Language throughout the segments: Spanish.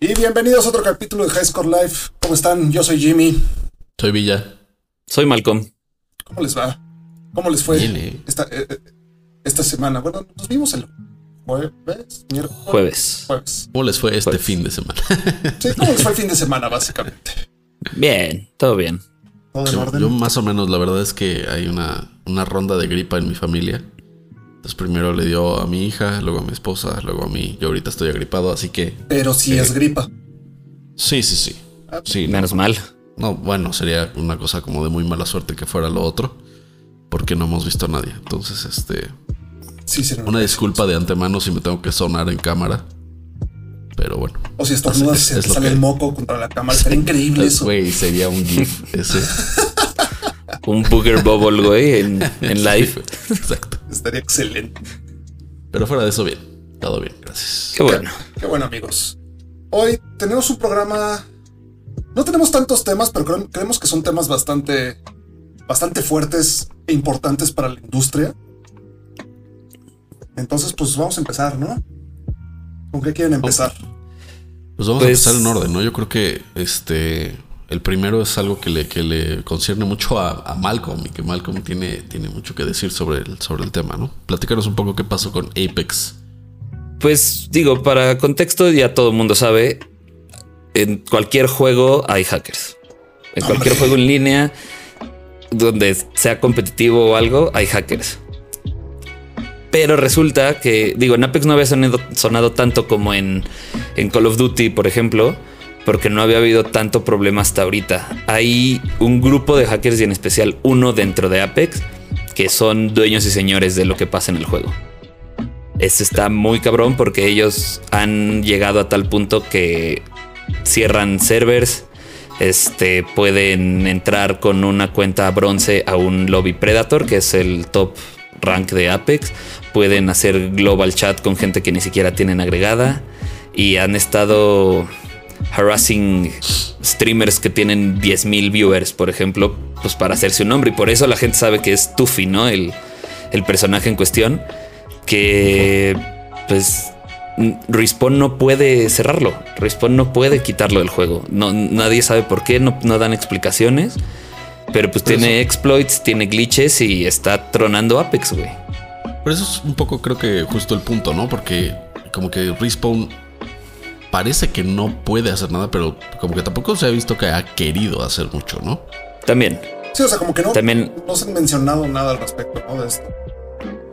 Y bienvenidos a otro capítulo de High Score Life. ¿Cómo están? Yo soy Jimmy. Soy Villa. Soy Malcolm. ¿Cómo les va? ¿Cómo les fue Bien, esta, eh, eh, esta semana? Bueno, nos vimos el jueves, miércoles, Jueves. jueves. ¿Cómo les fue este fin de semana? Sí, ¿cómo les fue el fin de semana, básicamente? Bien, todo bien. ¿Todo en Yo, orden? yo más o menos, la verdad es que hay una, una ronda de gripa en mi familia. Entonces primero le dio a mi hija, luego a mi esposa, luego a mí. Yo ahorita estoy agripado, así que Pero sí es gripa. sí, sí, sí. Sí, no, Menos mal. no, bueno, sería una cosa como de muy mala suerte que fuera lo otro. Porque no hemos visto a nadie. Entonces, este. Sí, sí. no. Una disculpa de antemano si me tengo que sonar en cámara. Pero bueno. O si estornudas Es- es te lo sale que- el moco contra la cámara. Sería increíble eso. Güey, sería un GIF ese. Un Booger Bubble, güey, en, en live. Exacto. Estaría excelente. Pero fuera de eso, bien. Todo bien, gracias. Qué bueno. Qué bueno, amigos. Hoy tenemos un programa. No tenemos tantos temas, pero cre- creemos que son temas bastante, bastante fuertes e importantes para la industria. Entonces, pues vamos a empezar, ¿no? ¿Con qué quieren empezar? Pues vamos a Pues- empezar en orden, ¿no? Yo creo que este. El primero es algo que le, que le concierne mucho a, a Malcolm y que Malcolm tiene, tiene mucho que decir sobre el, sobre el tema, ¿no? Platícanos un poco qué pasó con Apex. Pues digo, para contexto, ya todo el mundo sabe, en cualquier juego hay hackers. En cualquier Hombre. juego en línea, donde sea competitivo o algo, hay hackers. Pero resulta que, digo, en Apex no había sonado, sonado tanto como en, en Call of Duty, por ejemplo, porque no había habido tanto problema hasta ahorita. Hay un grupo de hackers y en especial uno dentro de Apex que son dueños y señores de lo que pasa en el juego. Este está muy cabrón porque ellos han llegado a tal punto que cierran servers, este, pueden entrar con una cuenta bronce a un lobby Predator, que es el top rank de Apex, pueden hacer global chat con gente que ni siquiera tienen agregada y han estado harassing streamers que tienen 10.000 viewers, por ejemplo, pues para hacerse un nombre y por eso la gente sabe que es Tuffy, ¿no? El, el personaje en cuestión que pues Respawn no puede cerrarlo. Respawn no puede quitarlo del juego. No, nadie sabe por qué, no, no dan explicaciones. Pero pues tiene exploits, tiene glitches y está tronando Apex, güey. Pero eso es un poco, creo que justo el punto, ¿no? Porque como que Respawn parece que no puede hacer nada, pero como que tampoco se ha visto que ha querido hacer mucho, ¿no? También. Sí, o sea, como que no, También- no se han mencionado nada al respecto, ¿no? De esto.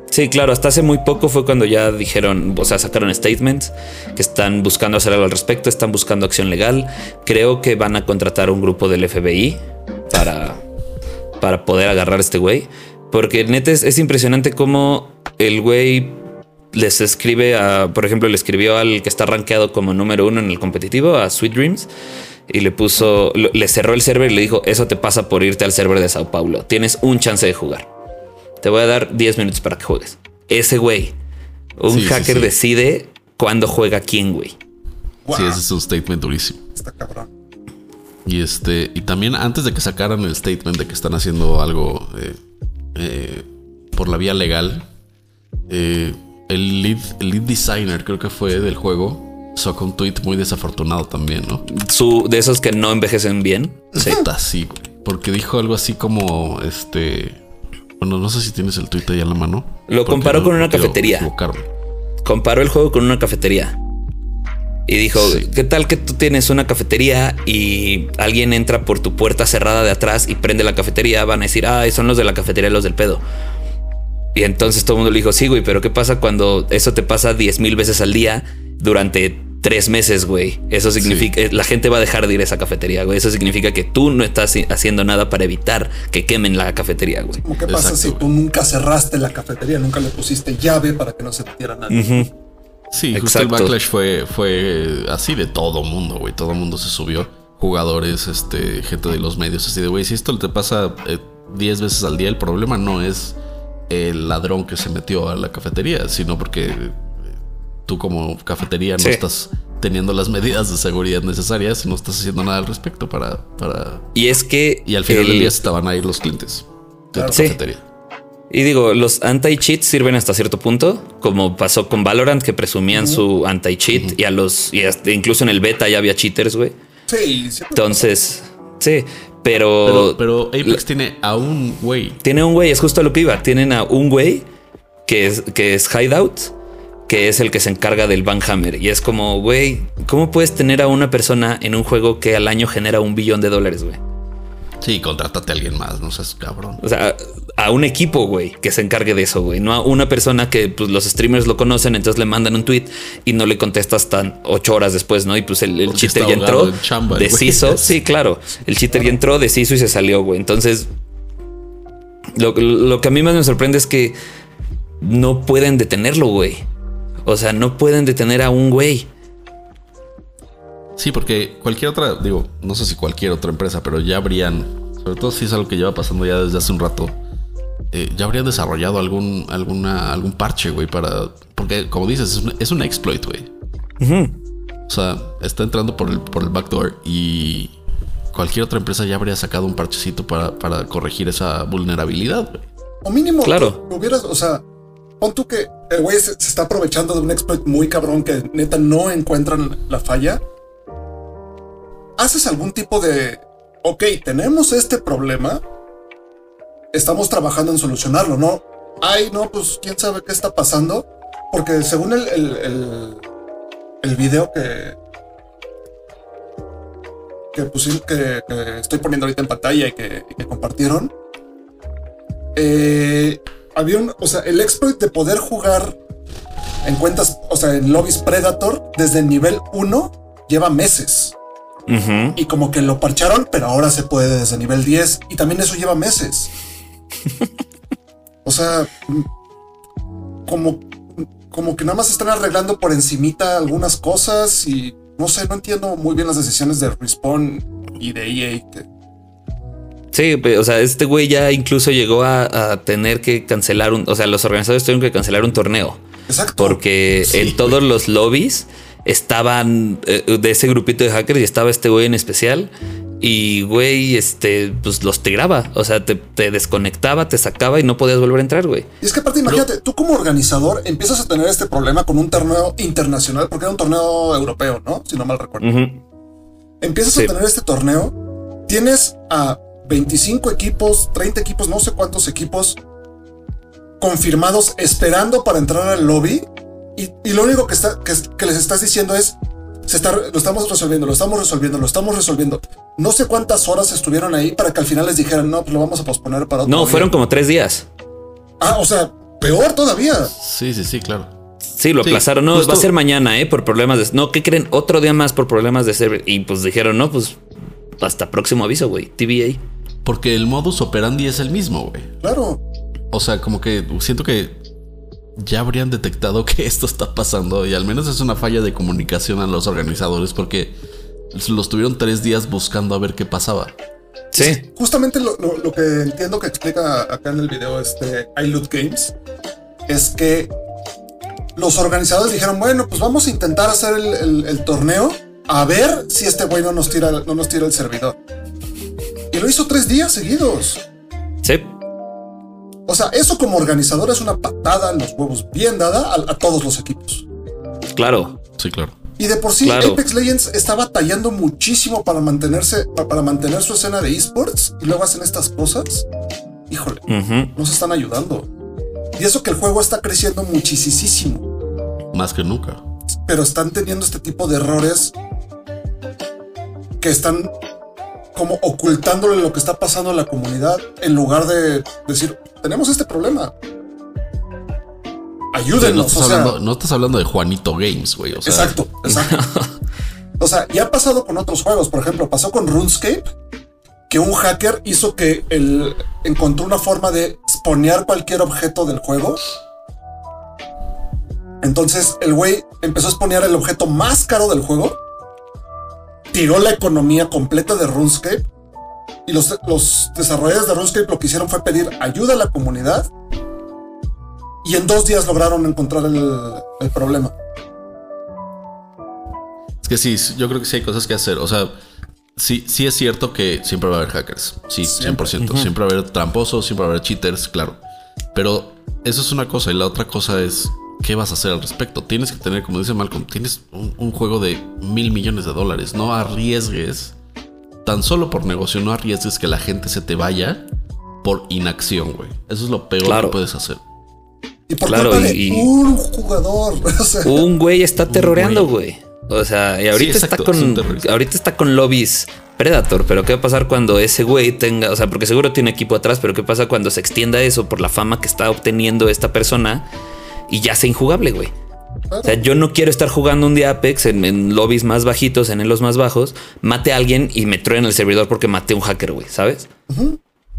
Sí, claro, hasta hace muy poco fue cuando ya dijeron, o sea, sacaron statements que están buscando hacer algo al respecto, están buscando acción legal. Creo que van a contratar un grupo del FBI para, para poder agarrar a este güey. Porque neta es, es impresionante cómo el güey les escribe a, por ejemplo, le escribió al que está rankeado como número uno en el competitivo, a Sweet Dreams, y le puso, le cerró el server y le dijo, eso te pasa por irte al server de Sao Paulo. Tienes un chance de jugar. Te voy a dar 10 minutos para que juegues. Ese güey, un Sí, sí, hacker sí. decide cuándo juega quién, güey. Wow, Sí, ese es un statement durísimo. está cabrón. Y este, y también antes de que sacaran el statement de que están haciendo algo eh, eh, por la vía legal, eh, el, lead, el lead designer, creo que fue del juego, sacó un tweet muy desafortunado también, ¿no? Su, de esos que no envejecen bien. Sí. Sí, porque dijo algo así como este. Bueno, no sé si tienes el tweet ahí a la mano. Lo comparó no con una cafetería. equivocarme. comparó el juego con una cafetería. Y dijo, Sí. ¿qué tal que tú tienes una cafetería y alguien entra por tu puerta cerrada de atrás y prende la cafetería? Van a decir, ah, son los de la cafetería los del pedo. Y entonces todo el mundo le dijo, sí, güey, pero ¿qué pasa cuando eso te pasa 10 mil veces al día durante tres meses, güey? Eso significa, la gente va a dejar de ir a esa cafetería, güey. Eso significa que tú no estás haciendo nada para evitar que quemen la cafetería, güey. Qué pasa Exacto, si güey. tú nunca cerraste la cafetería, nunca le pusiste llave para que no se metiera nadie. Sí, justo el Exacto. backlash fue, fue así de todo mundo, güey. Todo mundo se subió. Jugadores, este, gente de los medios, así de, güey, si esto te pasa eh, 10 veces al día, el problema no es el ladrón que se metió a la cafetería, sino porque tú como cafetería no Sí. estás teniendo las medidas de seguridad necesarias y no estás haciendo nada al respecto para... para... Y es que... Y al final el- del día estaban ahí los clientes de tu Sí. cafetería. Y digo, los anti-cheats sirven hasta cierto punto, como pasó con Valorant, que presumían su anti-cheat y a los, y hasta incluso en el beta ya había cheaters, güey. Sí, sí. Entonces, sí, Pero, pero, pero Apex tiene a un güey. tiene un güey, es justo lo que iba. Tienen a un güey que es, que es Hideout, que es el que se encarga del Banhammer. Y es como, güey, ¿cómo puedes tener a una persona en un juego que al año genera un billón de dólares, güey? Sí, contrátate a alguien más, no seas cabrón. O sea, a un equipo, güey, que se encargue de eso, güey. No a una persona que pues, los streamers lo conocen, entonces le mandan un tweet y no le contesta hasta ocho horas después, ¿no? Y pues el, el cheater ya entró, en chamba, güey. deshizo. Sí, claro. El cheater ya entró, deshizo y se salió, güey. Entonces, lo, lo que a mí más me sorprende es que no pueden detenerlo, güey. O sea, no pueden detener a un güey. Sí, porque cualquier otra, digo, no sé si cualquier otra empresa, pero ya habrían, sobre todo si es algo que lleva pasando ya desde hace un rato, eh, ya habrían desarrollado algún, alguna, algún parche, güey, para. Porque, como dices, es un, es un exploit, güey. O sea, está entrando por el, por el backdoor y cualquier otra empresa ya habría sacado un parchecito para, para corregir esa vulnerabilidad, güey. O mínimo, Claro. lo hubieras, o sea, pon tú que el güey se, se está aprovechando de un exploit muy cabrón que neta no encuentran la falla. Haces algún tipo de, ok, tenemos este problema, estamos trabajando en solucionarlo, ¿no? Ay, no, pues quién sabe qué está pasando, porque según el, el, el, video que, que, pusi- que, estoy poniendo ahorita en pantalla y que, que compartieron, eh, había un, o sea, el exploit de poder jugar en cuentas, o sea, en lobbies Predator desde el nivel 1 lleva meses. Y como que lo parcharon, pero ahora se puede desde nivel 10 y también eso lleva meses. o sea, mm, como, como que nada más están arreglando por encimita algunas cosas y no sé, no entiendo muy bien las decisiones de Respawn y de EA. que- Sí, o sea, este güey ya incluso llegó a, a tener que cancelar un. O sea, los organizadores tuvieron que cancelar un torneo. Exacto. Porque Sí, en todos los lobbies estaban eh, de ese grupito de hackers y estaba este güey en especial. Y güey, este, pues los tiraba. O sea, te, te desconectaba, te sacaba y no podías volver a entrar, güey. Y es que aparte, imagínate, tú como organizador empiezas a tener este problema con un torneo internacional, porque era un torneo europeo, ¿no? Si no mal recuerdo. Empiezas Sí. a tener este torneo, tienes a 25 equipos, 30 equipos, no sé cuántos equipos confirmados esperando para entrar al lobby y, y lo único que, está, que, que les estás diciendo es, se está, lo estamos resolviendo, lo estamos resolviendo, lo estamos resolviendo. No sé cuántas horas estuvieron ahí para que al final les dijeran, no, pues lo vamos a posponer para otro No, día". fueron como tres días. Ah, o sea, peor todavía. Sí, sí, sí, claro. Sí, lo Sí, aplazaron. No, justo- va a ser mañana, ¿eh? Por problemas de... No, ¿qué creen? Otro día más por problemas de server. Y pues dijeron, no, pues hasta próximo aviso, güey. TVA. Porque el modus operandi es el mismo, güey. Claro. O sea, como que siento que ya habrían detectado que esto está pasando y al menos es una falla de comunicación a los organizadores porque los tuvieron tres días buscando a ver qué pasaba. Sí. Justamente lo, lo- lo que entiendo que explica acá en el video este iLoot Games es que los organizadores dijeron, bueno, pues vamos a intentar hacer el, el- el torneo a ver si este güey no nos tira, no nos tira el servidor. Y lo hizo tres días seguidos. Sí. O sea, eso como organizador es una patada en los huevos bien dada a, a todos los equipos. Claro. Sí, claro. Y de por sí, Claro. Apex Legends está batallando muchísimo para mantenerse, pa- para mantener su escena de esports y luego hacen estas cosas. Híjole, no se están ayudando. Y eso que el juego está creciendo muchísimo, Más que nunca. pero están teniendo este tipo de errores que están como ocultándole lo que está pasando a la comunidad en lugar de decir, tenemos este problema. O sea, no, Ayúdenos. estás o sea, hablando, no estás hablando de Juanito Games, güey. O sea, Exacto, exacto. o sea, ya ha pasado con otros juegos. Por ejemplo, pasó con RuneScape, que un hacker hizo que él encontró una forma de sponear cualquier objeto del juego. Entonces el güey empezó a sponear el objeto más caro del juego, tiró la economía completa de RuneScape y los, los desarrolladores de RuneScape lo que hicieron fue pedir ayuda a la comunidad y en dos días lograron encontrar el, el problema. Es que sí, yo creo que sí hay cosas que hacer. O sea, sí, sí es cierto que siempre va a haber hackers. Sí, 100%. Siempre va a haber tramposos, siempre va a haber cheaters, claro. Pero eso es una cosa y la otra cosa es qué vas a hacer al respecto. Tienes que tener, como dice Malcolm, tienes un, un juego de mil millones de dólares. No arriesgues, tan solo por negocio, no arriesgues que la gente se te vaya por inacción, güey. Eso es lo peor Claro. que puedes hacer. Y por Claro, culpa de y- un jugador. O sea, Un güey está terroreando, güey. O sea, y ahorita Sí, exacto, está con ahorita está con lobbies Predator, pero ¿qué va a pasar cuando ese güey tenga, o sea, porque seguro tiene equipo atrás, pero qué pasa cuando se extienda eso por la fama que está obteniendo esta persona y ya sea injugable, güey? O sea, yo no quiero estar jugando un día Apex en, en lobbies más bajitos, en los más bajos, mate a alguien y me truene el servidor porque maté a un hacker, güey, ¿sabes?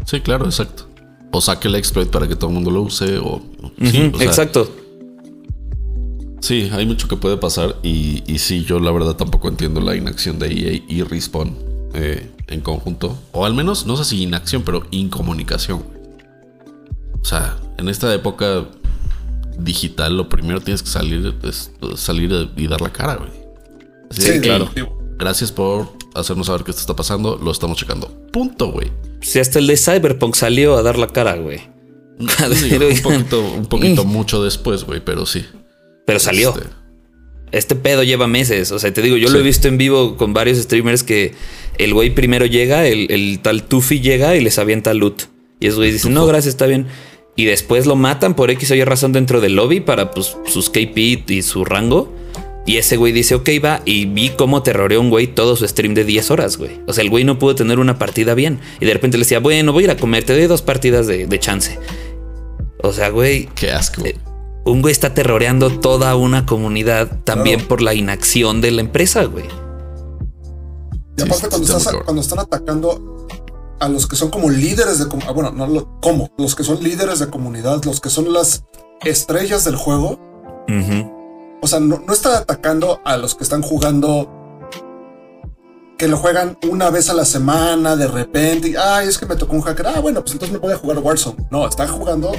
Sí, claro, exacto. O saque el exploit para que todo el mundo lo use. O, sí, Ujú, o sea, exacto. Sí, hay mucho que puede pasar. Y, y sí, yo la verdad tampoco entiendo la inacción de EA y Respawn eh, en conjunto. O al menos, no sé si inacción, pero incomunicación. O sea, en esta época digital, lo primero tienes que salir es salir y dar la cara, güey. Así Sí, de, claro. "Hey, Gracias por hacernos saber que esto está pasando. Lo estamos checando. Punto, güey. Si hasta el de Cyberpunk salió a dar la cara, güey. Digo, un poquito, un poquito mucho después, güey, pero sí. Pero salió. Este, Este pedo lleva meses. O sea, te digo, yo lo he visto en vivo con varios streamers que el güey primero llega, el, el tal Tufi llega y les avienta loot. Y esos güeyes dicen, no, gracias, está bien. Y después lo matan por X o Y razón dentro del lobby para pues, sus KP y su rango. Y ese güey dice, ok, va. Y vi cómo terroreó un güey todo su stream de 10 horas, güey. O sea, el güey no pudo tener una partida bien. Y de repente le decía, bueno, voy a ir a comer, te doy dos partidas de, de chance. O sea, güey, qué asco. Eh, un güey está terroreando toda una comunidad también Claro. por la inacción de la empresa, güey. Y aparte, sí, cuando, está estás- muy cabrón. cuando están atacando a los que son como líderes de ah, bueno, no lo- como los que son líderes de comunidad, los que son las estrellas del juego, o sea, no, no están atacando a los que están jugando que lo juegan una vez a la semana de repente. Y, Ay, es que me tocó un hacker. Ah, bueno, pues entonces me voy a jugar Warzone. No, están jugando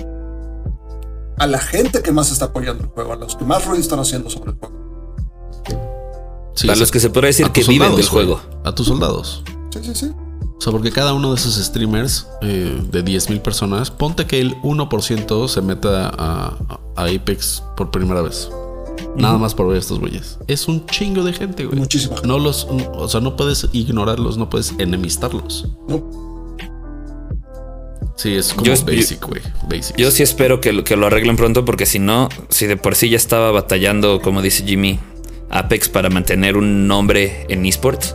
a la gente que más está apoyando el juego, a los que más ruido están haciendo sobre el juego. Sí, Para los que se podría decir A que viven del juego. A tus soldados. Sí, sí, sí. O sea, porque cada uno de esos streamers eh, de 10.000 personas, ponte que el 1% se meta a, a Apex por primera vez. Nada más por ver estos güeyes. Es un chingo de gente, güey. Muchísima gente. No los, o sea, no puedes ignorarlos, no puedes enemistarlos. No, Sí, es como Yo- basic, güey. Basic. Yo sí espero que lo arreglen pronto porque si no, si de por sí ya estaba batallando, como dice Jimmy, Apex para mantener un nombre en esports.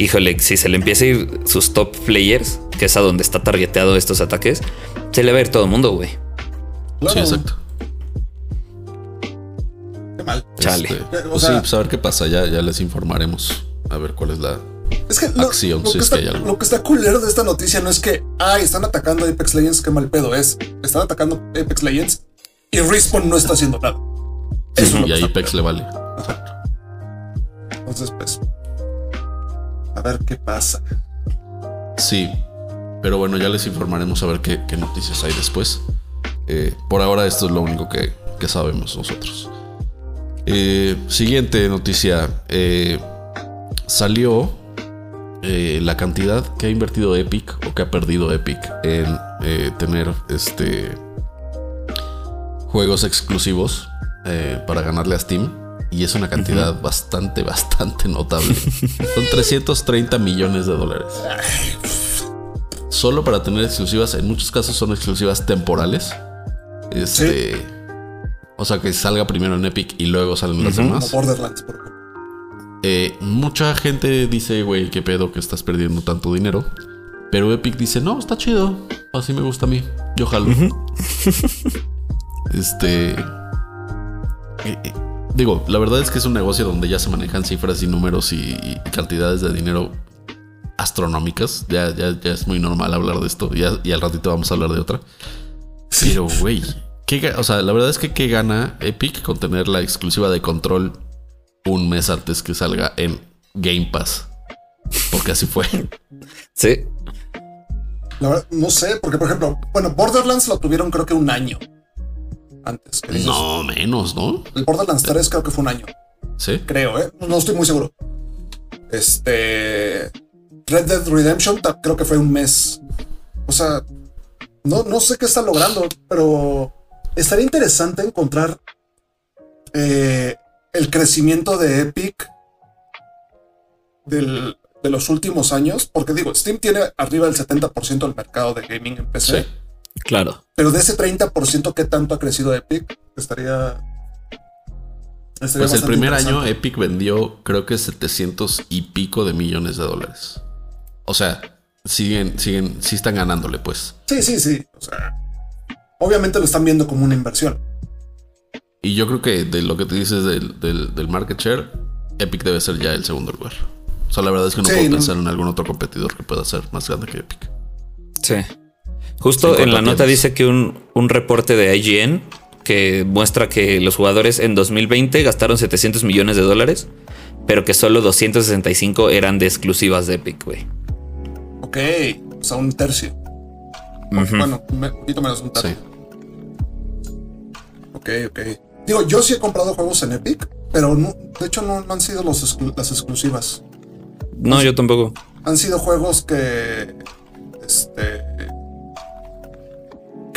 Híjole, si se le empieza a ir sus top players, que es a donde está targeteado estos ataques, se le va a ir todo el mundo, güey. claro. Sí, exacto. Qué mal. Chale. Este, O pues sea- sí, pues a ver qué pasa. Ya, ya les informaremos. A ver cuál es la. Es que lo, acción, lo si que es está, que hay algo. lo que está culero de esta noticia no es que, ay, están atacando a Apex Legends, qué mal pedo es. Están atacando a Apex Legends y Respawn no está haciendo nada. Eso es y que a Apex le vale. Entonces, pues, a ver qué pasa. Sí. Pero bueno, ya les informaremos a ver qué, noticias hay después. Eh, por ahora esto es lo único que, que sabemos nosotros. Eh, siguiente noticia. Eh, salió la cantidad que ha invertido Epic o que ha perdido Epic en tener este juegos exclusivos para ganarle a Steam. Y es una cantidad bastante, bastante notable. Son 330 millones de dólares. Solo para tener exclusivas. En muchos casos son exclusivas temporales. Este. O sea que salga primero en Epic y luego salen las Como demás. Borderlands, por ejemplo. Eh, mucha gente dice, güey, qué pedo que estás perdiendo tanto dinero. Pero Epic dice, no, está chido. Así me gusta a mí. Yo jalo. este. eh, eh, digo, la verdad es que es un negocio donde ya se manejan cifras y números y, y cantidades de dinero astronómicas. Ya, ya, ya es muy normal hablar de esto. Ya- y al ratito vamos a hablar de otra. Pero, güey, ¿qué ga- o sea, la verdad es que qué gana Epic con tener la exclusiva de control un mes antes que salga en Game Pass. Porque así fue. Sí. La verdad, no sé, porque por ejemplo, bueno, Borderlands lo tuvieron creo que un año antes. que dices, No, menos, ¿no? El Borderlands 3 creo que fue un año, Sí. creo, ¿eh? No estoy muy seguro. Este. Red Dead Redemption creo que fue un mes. O sea, no, no sé qué está logrando, pero estaría interesante encontrar eh, el crecimiento de Epic del, de los últimos años, porque digo, Steam tiene arriba del 70% del mercado de gaming en PC. Sí, claro. Pero de ese 30%, ¿qué tanto ha crecido Epic? Estaría. estaría Pues el primer año. Epic vendió creo que 700 y pico de millones de dólares. O sea, siguen, siguen, sí están ganándole, pues. Sí, sí, sí. O sea, obviamente lo están viendo como una inversión. Y yo creo que de lo que te dices del, del, del market share, Epic debe ser ya el segundo lugar. O sea, la verdad es que no Sí, puedo no. pensar en algún otro competidor que pueda ser más grande que Epic. Sí. Justo Sí, en la ¿cuánto nota dice que un, un reporte de IGN que muestra que los jugadores en 2020 gastaron 700 millones de dólares, pero que solo 265 eran de exclusivas de Epic, güey. Ok, o sea, un tercio. Bueno, un poquito menos un tercio. Sí. Ok, ok. Digo, yo sí he comprado juegos en Epic, pero no, de hecho no, no han sido los exclu- las exclusivas. No, yo tampoco. Han sido juegos que. Este.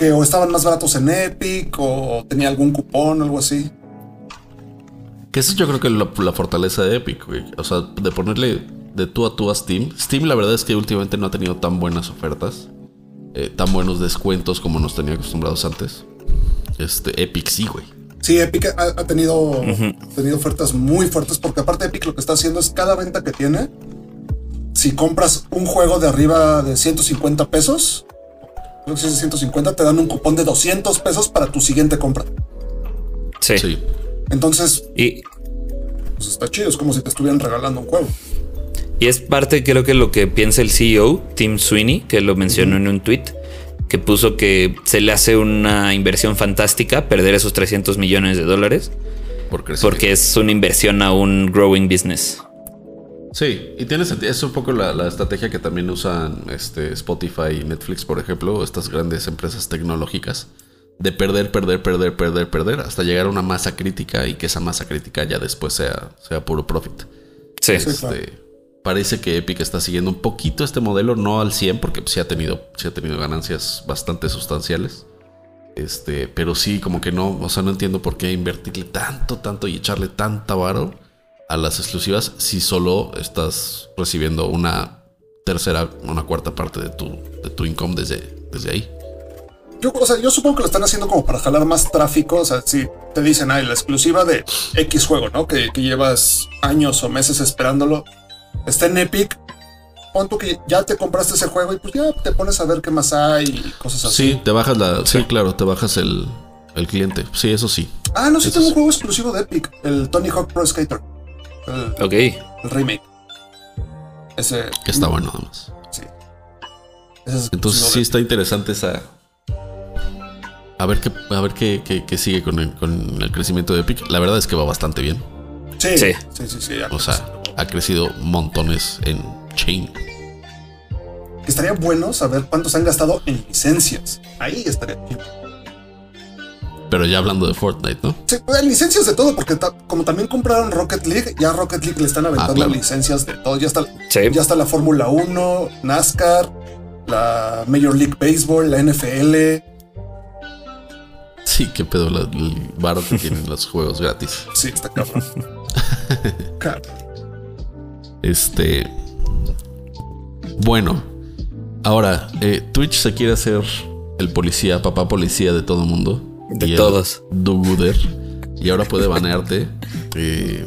Que o estaban más baratos en Epic o tenía algún cupón o algo así. Que eso yo creo que es la, la fortaleza de Epic, güey. O sea, de ponerle de tú a tú a Steam. Steam, la verdad es que últimamente no ha tenido tan buenas ofertas, eh, tan buenos descuentos como nos tenía acostumbrados antes. Este, Epic sí, güey. Sí, Epic ha, ha tenido, tenido ofertas muy fuertes porque aparte Epic lo que está haciendo es cada venta que tiene, si compras un juego de arriba de 150 pesos, creo que si es de 150, te dan un cupón de 200 pesos para tu siguiente compra. Sí. Sí. Entonces, Y, pues está chido, es como si te estuvieran regalando un juego. y es parte, creo que lo que piensa el CEO, Tim Sweeney, que lo mencionó en un tweet, que puso que se le hace una inversión fantástica perder esos 300 millones de dólares, Por crecimiento. porque es una inversión a un growing business. Sí, y tiene sentido. Es un poco la, la estrategia que también usan este, Spotify y Netflix, por ejemplo, estas grandes empresas tecnológicas, de perder, perder, perder, perder, perder, hasta llegar a una masa crítica y que esa masa crítica ya después sea, sea puro profit. Sí. Sí. Este, claro. Parece que Epic está siguiendo un poquito este modelo, no al 100, porque sí ha tenido, sí ha tenido ganancias bastante sustanciales. Este, pero sí, como que no, o sea, no entiendo por qué invertirle tanto, tanto y echarle tanta varo a las exclusivas si solo estás recibiendo una tercera, una cuarta parte de tu, de tu income desde, desde ahí. Yo, o sea, yo supongo que lo están haciendo como para jalar más tráfico. O sea, si te dicen, ay, la exclusiva de X juego, ¿no? Que, que llevas años o meses esperándolo, está en Epic. Pon tú que ya te compraste ese juego y pues ya te pones a ver qué más hay y cosas así. Sí, te bajas la. Sí, claro, te bajas el, el cliente. Sí, eso sí. Ah, no, sí Eso tengo un juego exclusivo de Epic, el Tony Hawk Pro Skater. El, Ok. el remake. Ese. Que está bueno, además. Sí. Es Entonces sí está interesante esa. A ver qué, a ver qué, qué- qué sigue con el, con el crecimiento de Epic. La verdad es que va bastante bien. Sí, Sí. sí, sí. O sea, ha crecido montones en chain. Estaría bueno saber cuántos han gastado en licencias. Ahí estaría chido. Pero ya hablando de Fortnite, ¿no? Sí, pues, licencias de todo, porque ta- como también compraron Rocket League, ya a Rocket League le están aventando claro. licencias de todo. Ya está, Sí. ya está la Fórmula 1, NASCAR, la Major League Baseball, la NFL. Sí, qué pedo la- el varo que tienen los juegos gratis. Sí, está cabrón. Cabrón. Este. Bueno, ahora, eh, Twitch se quiere hacer el policía, papá policía de todo mundo. De Y todos. Y ahora puede banearte eh,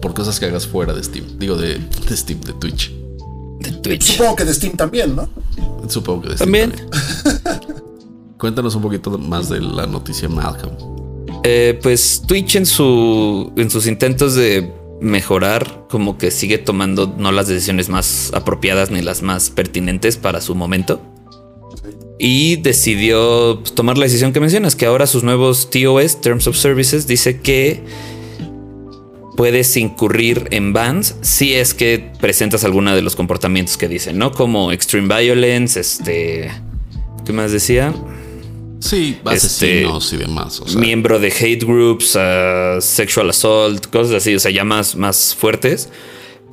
por cosas que hagas fuera de Steam. Digo, de, de Steam, de Twitch. De Twitch. Supongo que de Steam también, ¿no? Supongo que de Steam También. Cuéntanos un poquito más de la noticia Malcolm. Eh, pues Twitch en su en sus intentos de mejorar, como que sigue tomando no las decisiones más apropiadas ni las más pertinentes para su momento. Y decidió pues, tomar la decisión que mencionas, que ahora sus nuevos TOS, Terms of Services, dice que puedes incurrir en bans si es que presentas alguna de los comportamientos que dicen, ¿no? Como extreme violence, este... ¿Qué más decía? Sí, Este, asesinos y demás. O sea, miembro de hate groups, uh, sexual assault, cosas así, o sea, ya más, más fuertes.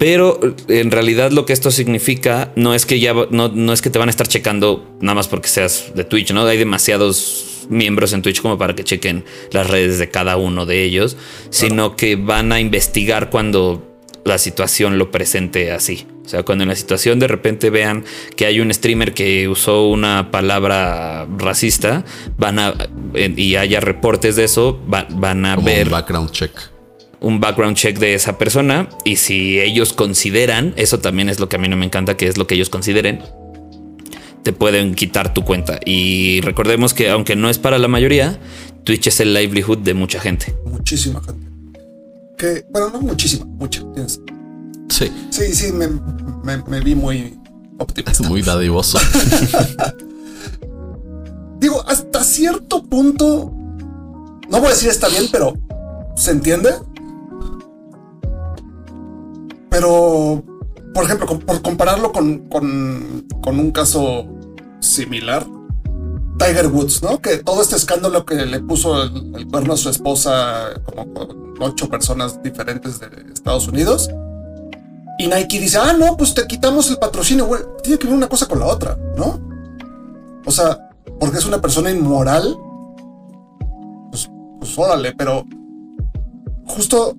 Pero en realidad lo que esto significa no es que ya no, no es que te van a estar checando nada más porque seas de Twitch, ¿no? Hay demasiados miembros en Twitch como para que chequen las redes de cada uno de ellos, sino que van a investigar cuando la situación lo presente así. O sea, cuando en la situación de repente vean que hay un streamer que usó una palabra racista, van a y haya reportes de eso, van a ver un background check. Un background check de esa persona y si ellos consideran, eso también es lo que a mí no me encanta, que es lo que ellos consideren, te pueden quitar tu cuenta. Y recordemos que aunque no es para la mayoría, Twitch es el livelihood de mucha gente. Muchísima gente. Que, bueno, no muchísima, mucha. Sí. Sí, sí, me, me, vi muy optimista. Muy dadivoso. Digo, hasta cierto punto, no voy a decir está bien, pero ¿se entiende? Pero, por ejemplo, por compararlo con, con, con un caso similar, Tiger Woods, ¿no? Que todo este escándalo que le puso el, cuerno a su esposa, como con ocho personas diferentes de Estados Unidos. Y Nike dice, ah, no, pues te quitamos el patrocinio, güey. Tiene que ver una cosa con la otra, ¿no? O sea, porque es una persona inmoral. Pues, pues órale, pero justo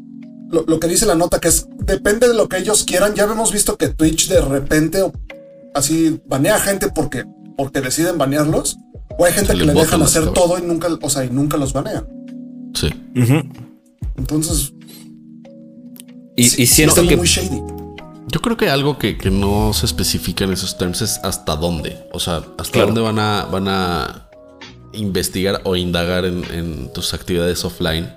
lo, lo, que dice la nota, que es, depende de lo que ellos quieran. Ya hemos visto que Twitch de repente así banea gente porque porque deciden banearlos, o hay gente que le dejan hacer todo y nunca, o sea, y nunca los banean. Sí. Entonces. Y, siento que. Muy shady. Yo creo que algo que, no se especifica en esos términos es hasta dónde. O sea, hasta dónde van a, van a investigar o indagar en, tus actividades offline.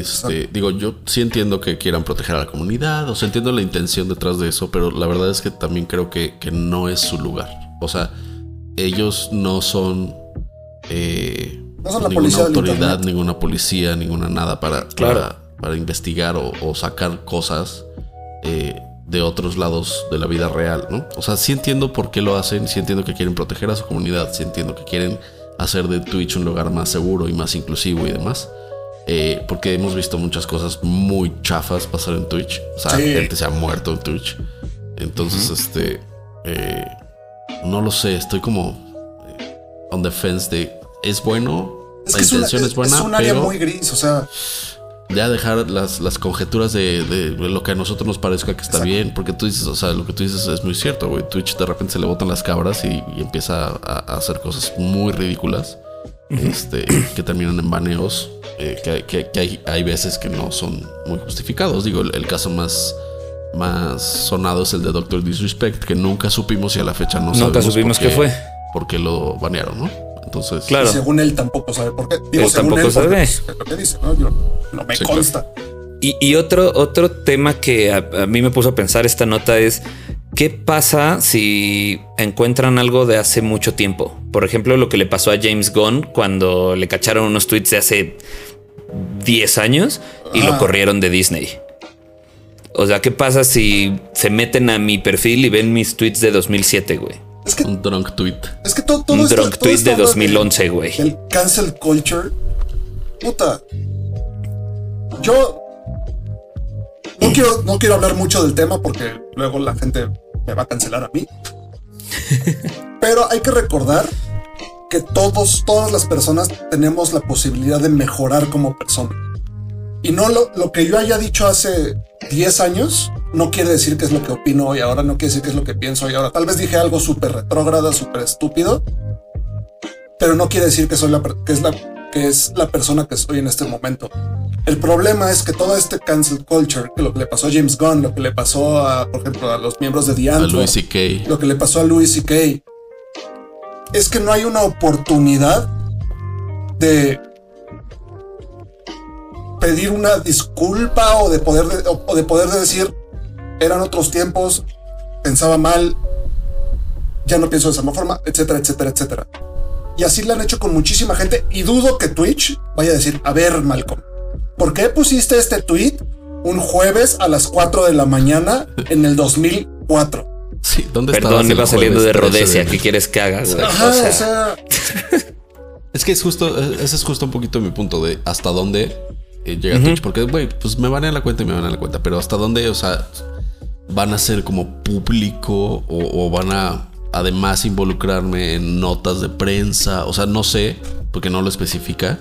Este, digo, yo sí entiendo que quieran proteger a la comunidad, o sea, entiendo la intención detrás de eso, pero la verdad es que también creo que, que no es su lugar. O sea, ellos no son, eh, ninguna autoridad, ninguna policía, ninguna nada para, para, investigar o, sacar cosas eh, de otros lados de la vida real, ¿no? O sea, sí entiendo por qué lo hacen, sí entiendo que quieren proteger a su comunidad, sí entiendo que quieren hacer de Twitch un lugar más seguro y más inclusivo y demás. Eh, porque hemos visto muchas cosas muy chafas pasar en Twitch. O sea, gente se ha muerto en Twitch. Entonces, este. Eh, no lo sé, estoy como eh, on the fence de es bueno, la intención es, buena. Es un área muy gris, o sea. Ya dejar las, las conjeturas de, lo que a nosotros nos parezca que está bien, porque tú dices, o sea, lo que tú dices es muy cierto, güey. Twitch de repente se le botan las cabras y, empieza a, hacer cosas muy ridículas, este, que terminan en baneos, eh, que, que, hay, hay, veces que no son muy justificados. Digo, el caso más más sonado es el de Doctor Disrespect, que nunca supimos y a la fecha no Nunca supimos qué fue. Porque lo banearon, ¿no? Entonces. Claro. según él tampoco sabe por qué. él tampoco sabe. lo que dice, ¿no? Yo, no me consta. Y, otro, otro tema que a, mí me puso a pensar esta nota es. ¿Qué pasa si encuentran algo de hace mucho tiempo? Por ejemplo, lo que le pasó a James Gunn cuando le cacharon unos tweets de hace 10 años y lo corrieron de Disney. O sea, ¿qué pasa si se meten a mi perfil y ven mis tweets de 2007, güey? Es que, un drunk tweet. Es que todo, Un drunk tweet de 2011, güey. El cancel culture. Puta. Yo no quiero, no quiero hablar mucho del tema porque luego la gente me va a cancelar a mí. Pero hay que recordar que todos, todas las personas tenemos la posibilidad de mejorar como persona. Y no lo, lo que yo haya dicho hace 10 años no quiere decir que es lo que opino hoy ahora, no quiere decir que es lo que pienso hoy ahora. Tal vez dije algo súper retrógrada, súper estúpido, pero no quiere decir que soy la que es la que es la persona que soy en este momento. El problema es que todo este cancel culture, que lo que le pasó a James Gunn, lo que le pasó a, por ejemplo, a los miembros de The Antwoord, lo que le pasó a Louis C.K., es que no hay una oportunidad de pedir una disculpa o de poder, o de poder decir, eran otros tiempos, pensaba mal, ya no pienso de esa forma, etcétera, etcétera, etcétera. Y así lo han hecho con muchísima gente y dudo que Twitch vaya a decir, a ver, Malcolm, ¿por qué pusiste este tweet un jueves a las 4 de la mañana en el 2004? Sí, ¿dónde Perdón, iba saliendo de Rodesia, ¿qué quieres que haga? Ajá, o sea... es que es justo, ese es justo un poquito mi punto de hasta dónde eh, llega Twitch. Porque, güey, pues me van a la cuenta y me van a la cuenta. Pero hasta dónde, o sea, van a ser como público o, o van a además involucrarme en notas de prensa. O sea, no sé, porque no lo especifica.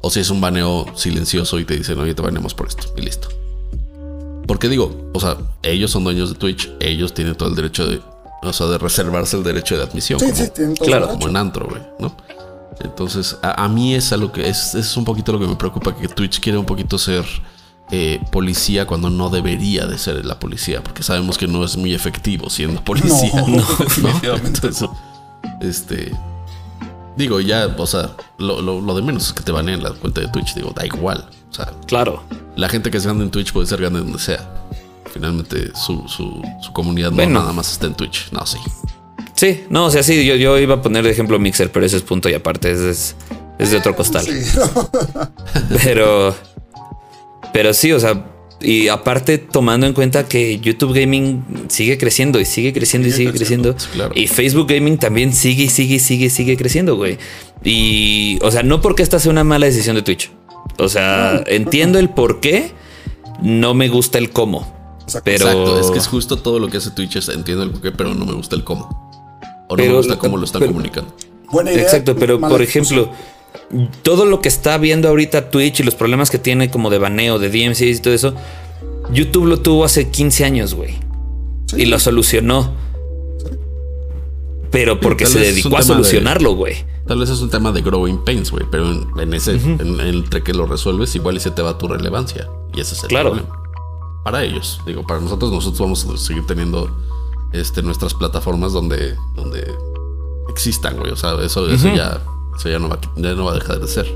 O si es un baneo silencioso y te dicen, oye, te baneamos por esto y listo. Porque digo, o sea, ellos son dueños de Twitch, ellos tienen todo el derecho de, o sea, de reservarse el derecho de admisión. Sí, como, sí, tienen todo claro, como en antro, güey, ¿no? Entonces, a, a mí es algo que es, es un poquito lo que me preocupa, que Twitch quiere un poquito ser eh, policía cuando no debería de ser la policía, porque sabemos que no es muy efectivo siendo policía. No, ¿no? definitivamente Entonces, este, digo, ya, o sea, lo, lo- lo de menos es que te baneen la cuenta de Twitch, digo, da igual. O sea, Claro. la gente que se anda en Twitch puede ser grande donde sea. Finalmente, su, su, su comunidad Bueno. no nada más está en Twitch. No, sí. Sí, no, o sea, sí, yo, yo iba a poner de ejemplo Mixer, pero ese es punto y aparte, es, es, es de otro costal. Sí. Pero, pero sí, o sea, y aparte tomando en cuenta que YouTube Gaming sigue creciendo y sigue creciendo y Sigue creciendo. claro. Y Facebook Gaming también sigue y sigue y sigue, sigue creciendo, güey. Y, o sea, no porque esta sea una mala decisión de Twitch. O sea, entiendo el por qué, no me gusta el cómo. Exacto. Pero, Exacto, es que es justo todo lo que hace Twitch. es- Entiendo el porqué, pero no me gusta el cómo. O no Pero- me gusta cómo lo están pero- comunicando. Buena idea. Exacto, pero por ejemplo, todo lo que está viendo ahorita Twitch y los problemas que tiene como de baneo, de DMCs y todo eso, YouTube lo tuvo hace 15 años, güey. Sí. Y lo solucionó. Pero porque tal se dedicó a solucionarlo, güey. Tal vez es un tema de growing pains, güey. Pero en, en ese, en- entre que lo resuelves, igual y se te va tu relevancia. Y ese es el Claro. problema. Para ellos, digo, para nosotros, nosotros vamos a seguir teniendo este, nuestras plataformas donde, donde existan, güey. O sea, eso, eso ya, eso ya no, va, ya no va a dejar de ser.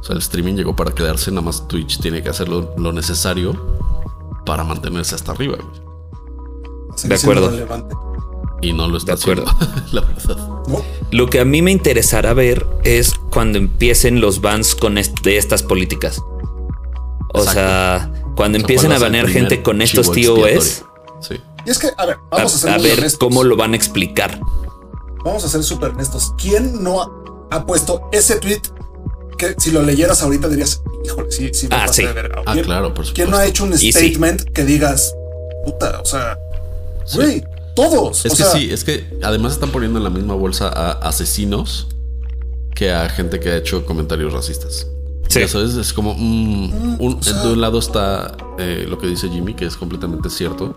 O sea, el streaming llegó para quedarse, nada más Twitch tiene que hacer lo, lo necesario para mantenerse hasta arriba, güey. De acuerdo. Y no lo está De acuerdo. haciendo, la verdad. ¿No? Lo que a mí me interesará ver es cuando empiecen los bans con est- de estas políticas. O Exacto. sea, cuando O sea, empiecen ¿cuál a banear gente con estos TOS? Sí. Y es que, a ver, a, vamos a, ser a muy ver honestos. cómo lo van a explicar. Vamos a ser súper honestos. ¿Quién no ha, ha puesto ese tweet que si lo leyeras ahorita dirías, híjole, sí, sí, me Ah, sí. de verga"? Ah, ¿Quién- claro, por ¿Quién no ha supuesto. hecho un Y sí. statement que digas, puta, o sea, Sí. güey, todos? Es o que sea, sí, es que además están poniendo en la misma bolsa a asesinos que a gente que ha hecho comentarios racistas. Sí. Eso es, es como mm, un- o sea- de un lado está eh, lo que dice Jimmy, que es completamente cierto,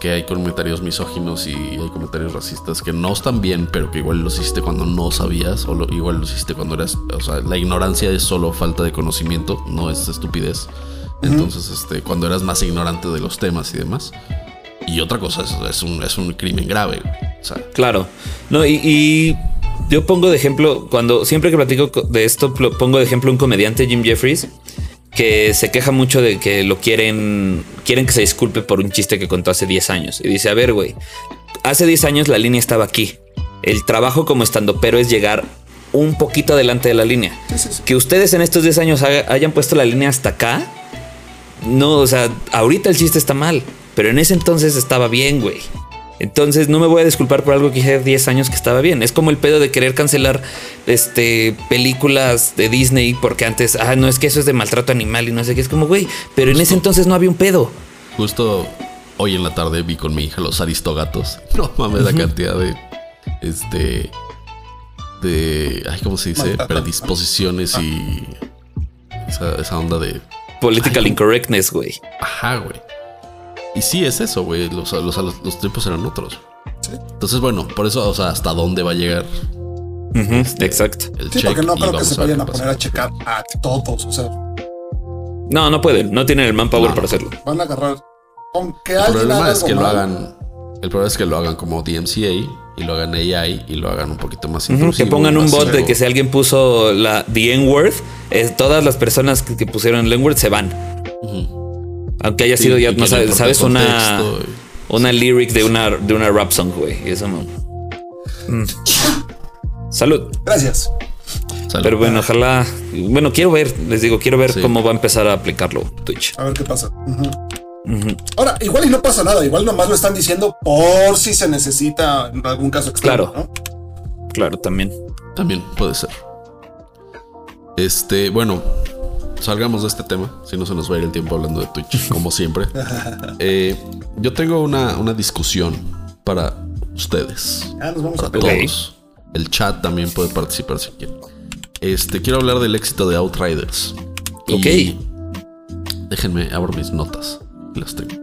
que hay comentarios misóginos y hay comentarios racistas que no están bien, pero que igual los hiciste cuando no sabías o lo- igual los hiciste cuando eras, o sea, la ignorancia es solo falta de conocimiento, no es estupidez. Entonces, este, cuando eras más ignorante de los temas y demás. Y otra cosa, es, es un, es un crimen grave. O sea, Claro. No, y, y yo pongo de ejemplo, cuando siempre que platico co- de esto, pongo de ejemplo un comediante, Jim Jeffries, que se queja mucho de que lo quieren, quieren que se disculpe por un chiste que contó hace 10 años. Y dice, a ver, güey, hace 10 años la línea estaba aquí. El trabajo como estando pero es llegar un poquito adelante de la línea. Que ustedes en estos 10 años hayan puesto la línea hasta acá. No, o sea, ahorita el chiste está mal, pero en ese entonces estaba bien, güey. Entonces no me voy a disculpar por algo que dije 10 años que estaba bien. Es como el pedo de querer cancelar este películas de Disney porque antes, ah, no es que eso es de maltrato animal y no sé qué. Es como, güey, pero en ese entonces no había un pedo. justo hoy en la tarde vi con mi hija los aristogatos. No mames, la cantidad de. Este. De. Ay, ¿cómo se dice? Predisposiciones y. Esa, esa onda de. Political incorrectness, güey. Ajá, güey. Y sí, es eso, güey. Los, los, los, los tiempos eran otros. Sí. Entonces, bueno, por eso, o sea, hasta dónde va a llegar Ujú, exacto. el Sí, check. porque no creo que se vayan a poner a checar a todos. O sea, No, no pueden. No tienen el manpower No. para hacerlo. van a agarrar. Aunque El problema es que lo hagan. El problema es que lo hagan como DMCA y lo hagan AI y lo hagan un poquito más Ujú, Que pongan un bot de que si alguien puso la The N-word, eh, todas las personas que, que pusieron el N-word se van. Aunque haya Sí, sido ya, no sabes, sabes una, una lyric de una, de una rap song, güey. Y eso no. Mm. Salud. Gracias. Salud. Pero bueno, ojalá. Bueno, quiero ver, les digo, quiero ver Sí. cómo va a empezar a aplicarlo Twitch. A ver qué pasa. Ahora, igual y no pasa nada. Igual nomás lo están diciendo por si se necesita en algún caso extremo. Claro. ¿no? Claro, también. También puede ser. Este, bueno, salgamos de este tema, si no se nos va a ir el tiempo hablando de Twitch, como siempre. Eh, yo tengo una, una, discusión para ustedes. Ah, nos vamos para a todos. El chat también puede participar si quieren. Este, quiero hablar del éxito de Outriders. Ok. déjenme, abro mis notas. Las tengo.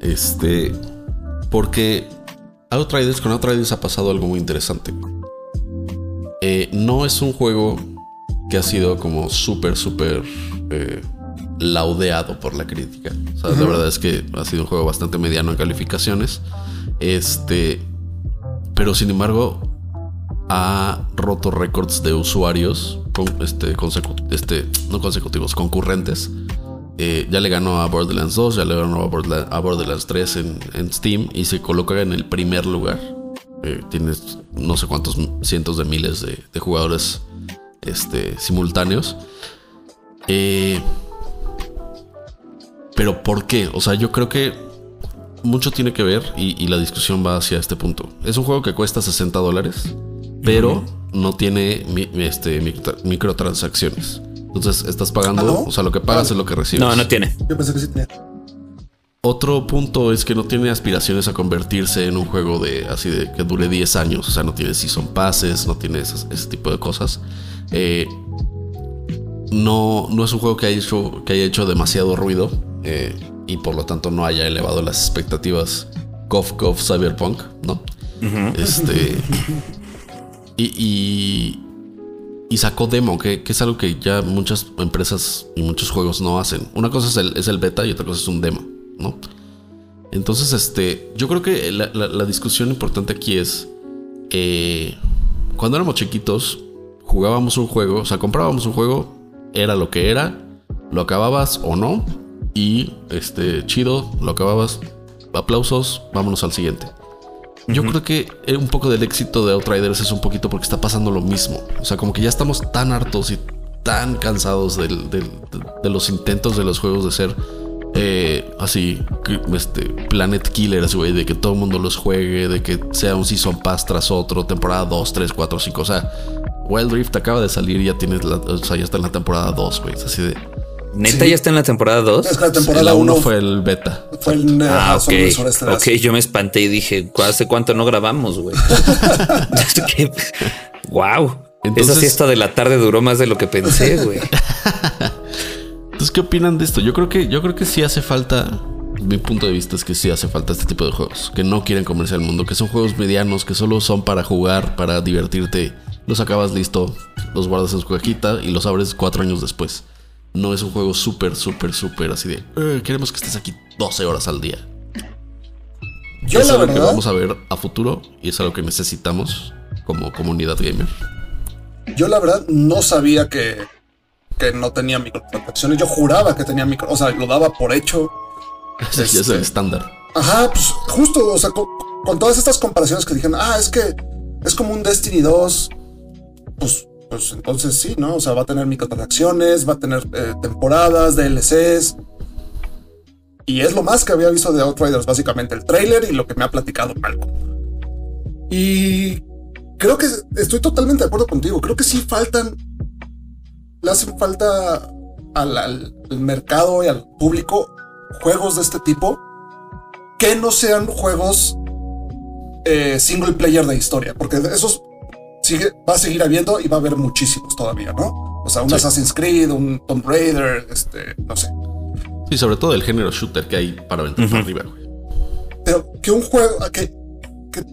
Este, porque Outriders, con Outriders ha pasado algo muy interesante. Eh, no es un juego que ha sido como súper, súper eh, laudeado por la crítica. O sea, la verdad es que ha sido un juego bastante mediano en calificaciones. Este, pero sin embargo, ha roto récords de usuarios con, este, este, no consecutivos, concurrentes. Eh, ya le ganó a Borderlands 2, ya le ganó a Borderlands, 3 en, Steam y se coloca en el primer lugar. Eh, tienes no sé cuántos cientos de miles de jugadores este, simultáneos. Eh, pero ¿por qué? O sea, yo creo que mucho tiene que ver y, la discusión va hacia este punto. Es un juego que cuesta 60 dólares, pero no tiene este, microtransacciones. Entonces estás pagando, ¿Ah, o sea, lo que pagas es lo que recibes. No, no tiene. Yo pensé que sí tenía. Otro punto es que no tiene aspiraciones a convertirse en un juego de así de que dure 10 años. O sea, no tiene season passes, no tiene ese tipo de cosas. Eh, no, no es un juego que haya hecho, que haya hecho demasiado ruido eh, y por lo tanto no haya elevado las expectativas Cof Cof Cyberpunk, ¿no? Este. Y, y, sacó demo, que, es algo que ya muchas empresas y muchos juegos no hacen. Una cosa es el, es el beta y otra cosa es un demo, ¿no? Entonces, este, yo creo que la, discusión importante aquí es, eh, cuando éramos chiquitos, jugábamos un juego, o sea, comprábamos un juego, era lo que era, lo acababas o no, y este, chido, lo acababas, aplausos, vámonos al siguiente. Yo creo que eh, un poco del éxito de Outriders es un poquito porque está pasando lo mismo. O sea, como que ya estamos tan hartos y tan cansados de los intentos de los juegos de ser eh, así, este, Planet Killer, así, güey, de que todo el mundo los juegue, de que sea un Season Pass tras otro, temporada 2, 3, 4, 5. O sea, Wild Rift acaba de salir y ya tienes la, o sea, ya está en la temporada 2, güey. Es así de. ¿Neta ya está en la temporada 2? Es la temporada 1 fue el beta. Fue el Ah, ok. Ok, yo me espanté y dije, ¿hace cuánto no grabamos, güey? wow. Entonces, Esa siesta de la tarde duró más de lo que pensé, güey. Entonces, ¿qué opinan de esto? Yo creo que, yo creo que sí hace falta. Mi punto de vista es que sí hace falta este tipo de juegos que no quieren comerse al mundo, que son juegos medianos, que solo son para jugar, para divertirte los acabas listo, los guardas en su cajita y los abres cuatro años después. No es un juego súper, súper, súper así de eh, queremos que estés aquí 12 horas al día. Yo es algo que vamos a ver a futuro y es algo que necesitamos como comunidad gamer. Yo la verdad no sabía que, que no tenía microtransacciones. Yo juraba que tenía micro, o sea, lo daba por hecho. Ese es el este, estándar. Ajá, pues justo, o sea, con, con, todas estas comparaciones que dijeron, ah, es que es como un Destiny 2 pues, pues entonces sí, ¿no? O sea, va a tener microtransacciones, va a tener eh, temporadas, DLCs. Y es lo más que había visto de Outriders, básicamente el trailer y lo que me ha platicado Malcolm. Y creo que estoy totalmente de acuerdo contigo. Creo que sí faltan, le hacen falta al, mercado y al público juegos de este tipo que no sean juegos eh, single player de historia, porque esos sigue, va a seguir habiendo y va a haber muchísimos todavía, ¿no? O sea, un Assassin's Creed, un Tomb Raider, este, no sé. Sí, sobre todo el género shooter que hay para aventar para arriba, güey. Pero que un juego, que, que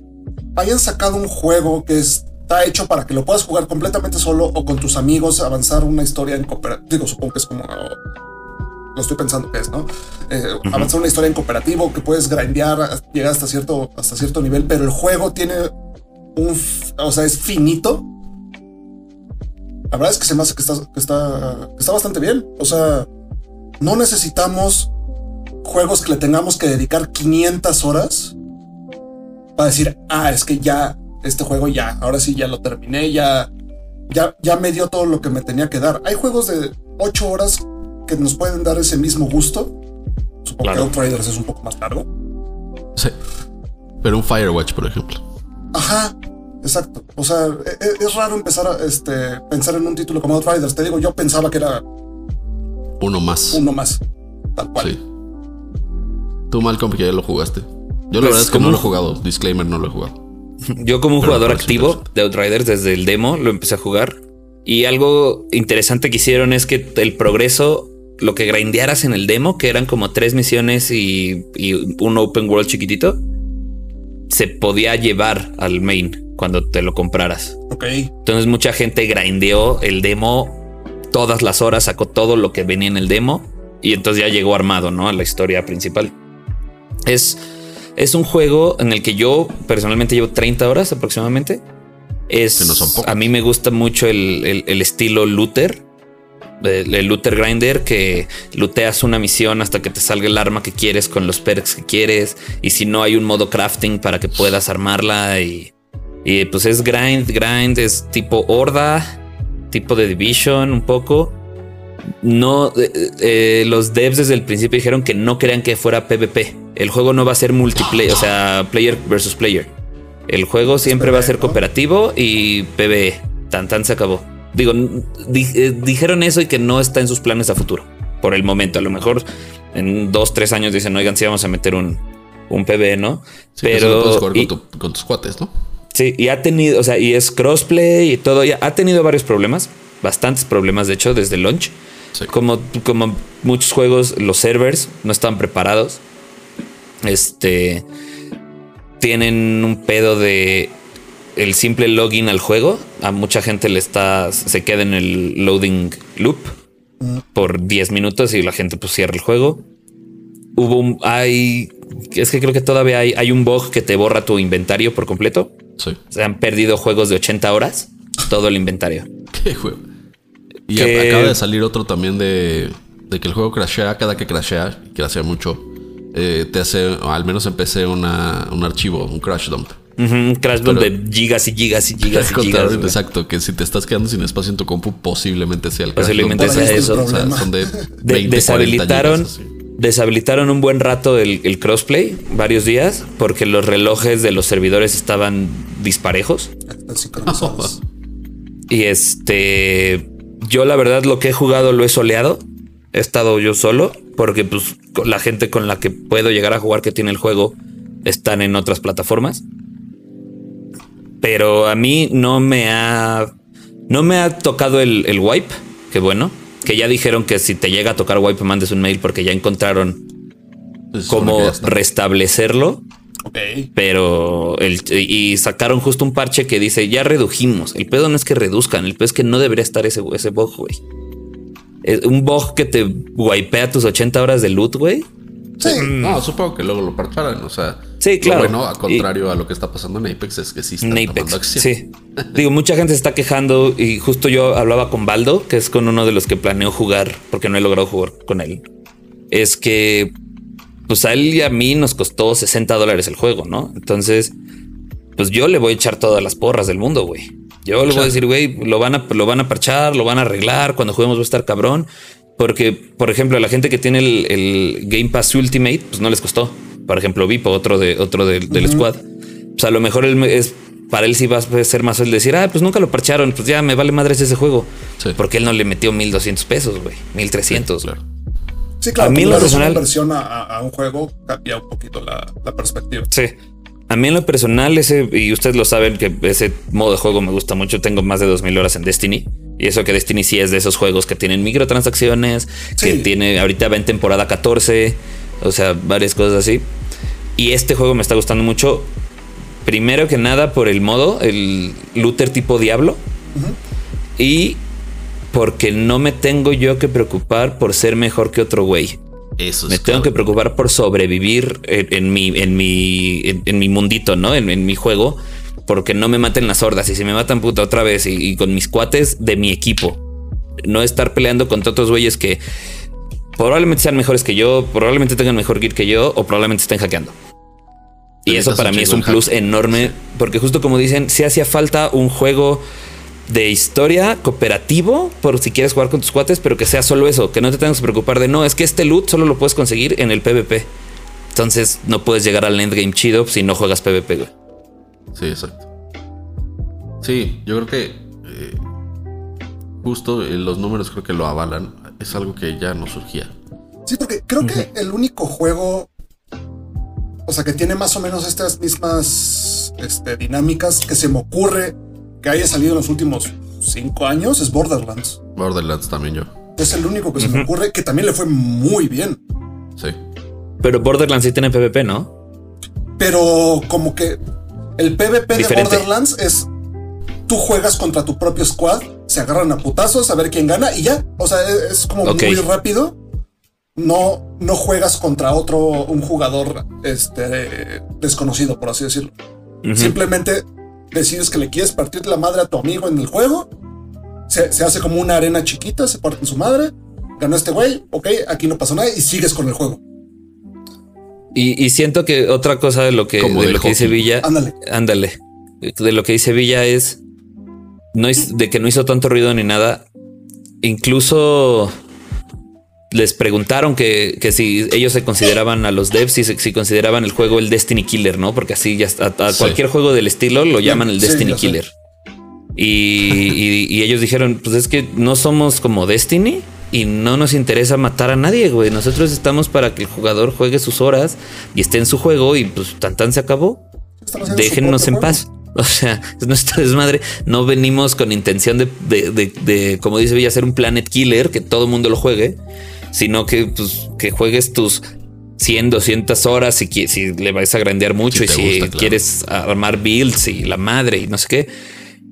hayan sacado un juego que está hecho para que lo puedas jugar completamente solo o con tus amigos, avanzar una historia en cooperativo. Digo, supongo que es como lo estoy pensando que es, ¿no? Eh, avanzar una historia en cooperativo que puedes grindear, llegar hasta cierto, hasta cierto nivel, pero el juego tiene o sea, es finito. La verdad es que se me hace que está, que está, está bastante bien. O sea, no necesitamos juegos que le tengamos que dedicar 500 horas para decir, ah, es que ya, este juego ya, ahora sí ya lo terminé, ya, ya, ya me dio todo lo que me tenía que dar. Hay juegos de 8 horas que nos pueden dar ese mismo gusto. Supongo que Outriders es un poco más largo. Sí. Pero un Firewatch, por ejemplo. Ajá, exacto. O sea, e, e, es, raro empezar a este, pensar en un título como Outriders. Te digo, yo pensaba que era Uno más. Uno más. Tal cual. Sí. Tú, Malcolm, que ya lo jugaste. Yo la Pues, verdad es que como- no lo he jugado. Disclaimer, no lo he jugado. Yo como un Pero jugador activo de Outriders desde el demo lo empecé a jugar. Y algo interesante que hicieron es que el progreso, lo que grindearas en el demo, que eran como tres misiones y, y un open world chiquitito, se podía llevar al main cuando te lo compraras. Ok. Entonces mucha gente grindeó el demo todas las horas, sacó todo lo que venía en el demo y entonces ya llegó armado, ¿no? A la historia principal. Es, es un juego en el que yo personalmente llevo 30 horas aproximadamente. Es, no son a mí me gusta mucho el, el- el estilo looter. El, el looter grinder que looteas una misión hasta que te salga el arma que quieres con los perks que quieres. Y si no hay un modo crafting para que puedas armarla y, y pues es grind, grind, es tipo horda, tipo de division un poco. No, eh, eh, los devs desde el principio dijeron que no querían que fuera PvP. El juego no va a ser multiplayer, o sea, player versus player. El juego siempre va a ser cooperativo y PvE. Tan tan se acabó. Digo, di- eh, dijeron eso y que no está en sus planes a futuro. Por el momento, a lo mejor en dos, tres años dicen, oigan, sí vamos a meter un, un PvE, ¿no? Sí, puedes Pero jugar y- con, tu- con tus cuates, ¿no? Sí, y ha tenido, o sea, y es crossplay y todo. Ya ha tenido varios problemas, bastantes problemas, de hecho, desde el launch. Sí. Como, como muchos juegos, los servers no están preparados. Este tienen un pedo de el simple login al juego. A mucha gente le está, se queda en el loading loop por 10 minutos y la gente pues cierra el juego. Hubo un, hay, es que creo que todavía hay, hay un bug que te borra tu inventario por completo. Sí. Se han perdido juegos de 80 horas, todo el inventario. Qué juego. Y Que- acaba de salir otro también de, de que el juego crashea cada que crashea, crashea mucho. eh, te hace, al menos empecé una, un archivo, un crash dump. Ujú, un crash dump Pero- de gigas y gigas y gigas y gigas. exacto, que si te estás quedando sin espacio en tu compu, posiblemente sea el crash Posiblemente sea el eso. O sea, son de, De- 20, deshabilitaron, 40 gigas, así. deshabilitaron un buen rato el, el crossplay, varios días, porque los relojes de los servidores estaban disparejos. Sincronizados. Y este, yo la verdad lo que he jugado lo he soleado. He estado yo solo, porque pues la gente con la que puedo llegar a jugar que tiene el juego están en otras plataformas. Pero a mí no me ha, no me ha tocado el, el wipe, que bueno, que ya dijeron que si te llega a tocar wipe mandes un mail porque ya encontraron cómo restablecerlo. ok. Pero el, y sacaron justo un parche que dice ya redujimos. El pedo no es que reduzcan, el pedo es que no debería estar ese, ese bug, güey. Es un bug que te wipea tus 80 horas de loot, güey. Sí. No, supongo que luego lo parcharan. O sea, Sí, lo claro. bueno, a contrario a lo que está pasando en Apex, es que sí están En tomando Apex. acción. Sí. Digo, mucha gente se está quejando y justo yo hablaba con Baldo, que es con uno de los que planeo jugar, porque no he logrado jugar con él. Es que, pues a él y a mí nos costó 60 dólares el juego, ¿no? Entonces, pues yo le voy a echar todas las porras del mundo, güey. Yo le voy a decir, güey, lo van a, lo van a parchar, lo van a arreglar, cuando juguemos va a estar cabrón. Porque, por ejemplo, a la gente que tiene el, el Game Pass Ultimate, pues no les costó. Por ejemplo, Vipo, otro de otro del- del squad. Pues a lo mejor él me- es para él sí va a ser más fácil decir, ah, pues nunca lo parcharon, pues ya me vale madres ese juego. Sí. Porque él no le metió 1200 pesos, güey, 1300. Claro. Sí, claro. A mí en lo personal- inversión a, un juego cambia un poquito la, la perspectiva. Sí. A mí en lo personal, ese, y ustedes lo saben que ese modo de juego me gusta mucho. Tengo más de 2000 horas en Destiny. Y eso que Destiny sí es de esos juegos que tienen microtransacciones, que Sí. tiene, ahorita va en temporada 14, o sea, varias cosas así. Y este juego me está gustando mucho. Primero que nada por el modo, el looter tipo Diablo. Y porque no me tengo yo que preocupar por ser mejor que otro güey. Eso es Me tengo que preocupar por sobrevivir en, en mi, en mi, en, en mi mundito, ¿no? En, en mi juego, porque no me maten las hordas. Y si me matan puta otra vez y, y con mis cuates de mi equipo, no estar peleando contra otros güeyes que probablemente sean mejores que yo, probablemente tengan mejor gear que yo o probablemente estén hackeando. Y eso para mí es un plus hack. enorme, porque justo como dicen, si hacía falta un juego de historia cooperativo por si quieres jugar con tus cuates, pero que sea solo eso, que no te tengas que preocupar de no, es que este loot solo lo puedes conseguir en el PvP. Entonces no puedes llegar al endgame chido si no juegas PvP, güey. Sí, exacto. Sí, yo creo que eh, justo eh, los números creo que lo avalan. Es algo que ya no surgía. Sí, porque creo que el único juego, o sea, que tiene más o menos estas mismas este, dinámicas que se me ocurre que haya salido en los últimos cinco años es Borderlands. Borderlands también yo. Es el único que se me ocurre que también le fue muy bien. Sí. Pero Borderlands sí tiene PvP, ¿no? Pero como que el PvP de. Borderlands es tú juegas contra tu propio squad, se agarran a putazos a ver quién gana y ya. O sea, es, es como muy rápido. No, no juegas contra otro, un jugador este, desconocido, por así decirlo. Simplemente decides que le quieres partir la madre a tu amigo en el juego. Se, se hace como una arena chiquita, se parten su madre. Ganó este güey, ok, aquí no pasó nada y sigues con el juego. Y, y siento que otra cosa de lo que, de lo que dice. Villa, Ándale. ándale, de lo que dice Villa es no es de que no hizo tanto ruido ni nada. Incluso les preguntaron que, que si ellos se consideraban a los devs, si, si consideraban el juego el Destiny Killer, ¿no? Porque así ya está, a Sí. cualquier juego del estilo lo llaman el Destiny. Killer. Y, y- y ellos dijeron, pues es que no somos como Destiny y no nos interesa matar a nadie, güey. Nosotros estamos para que el jugador juegue sus horas y esté en su juego y pues tan tan se acabó. Déjennos en juego. paz. O sea, es nuestra desmadre. No venimos con intención de, de, de- de, como dice Villa, ser un Planet Killer, que todo el mundo lo juegue, sino que, pues, que juegues tus 100, 200 horas si, si le vas a grandear mucho Si y si gusta, claro. quieres armar builds y la madre y no sé qué.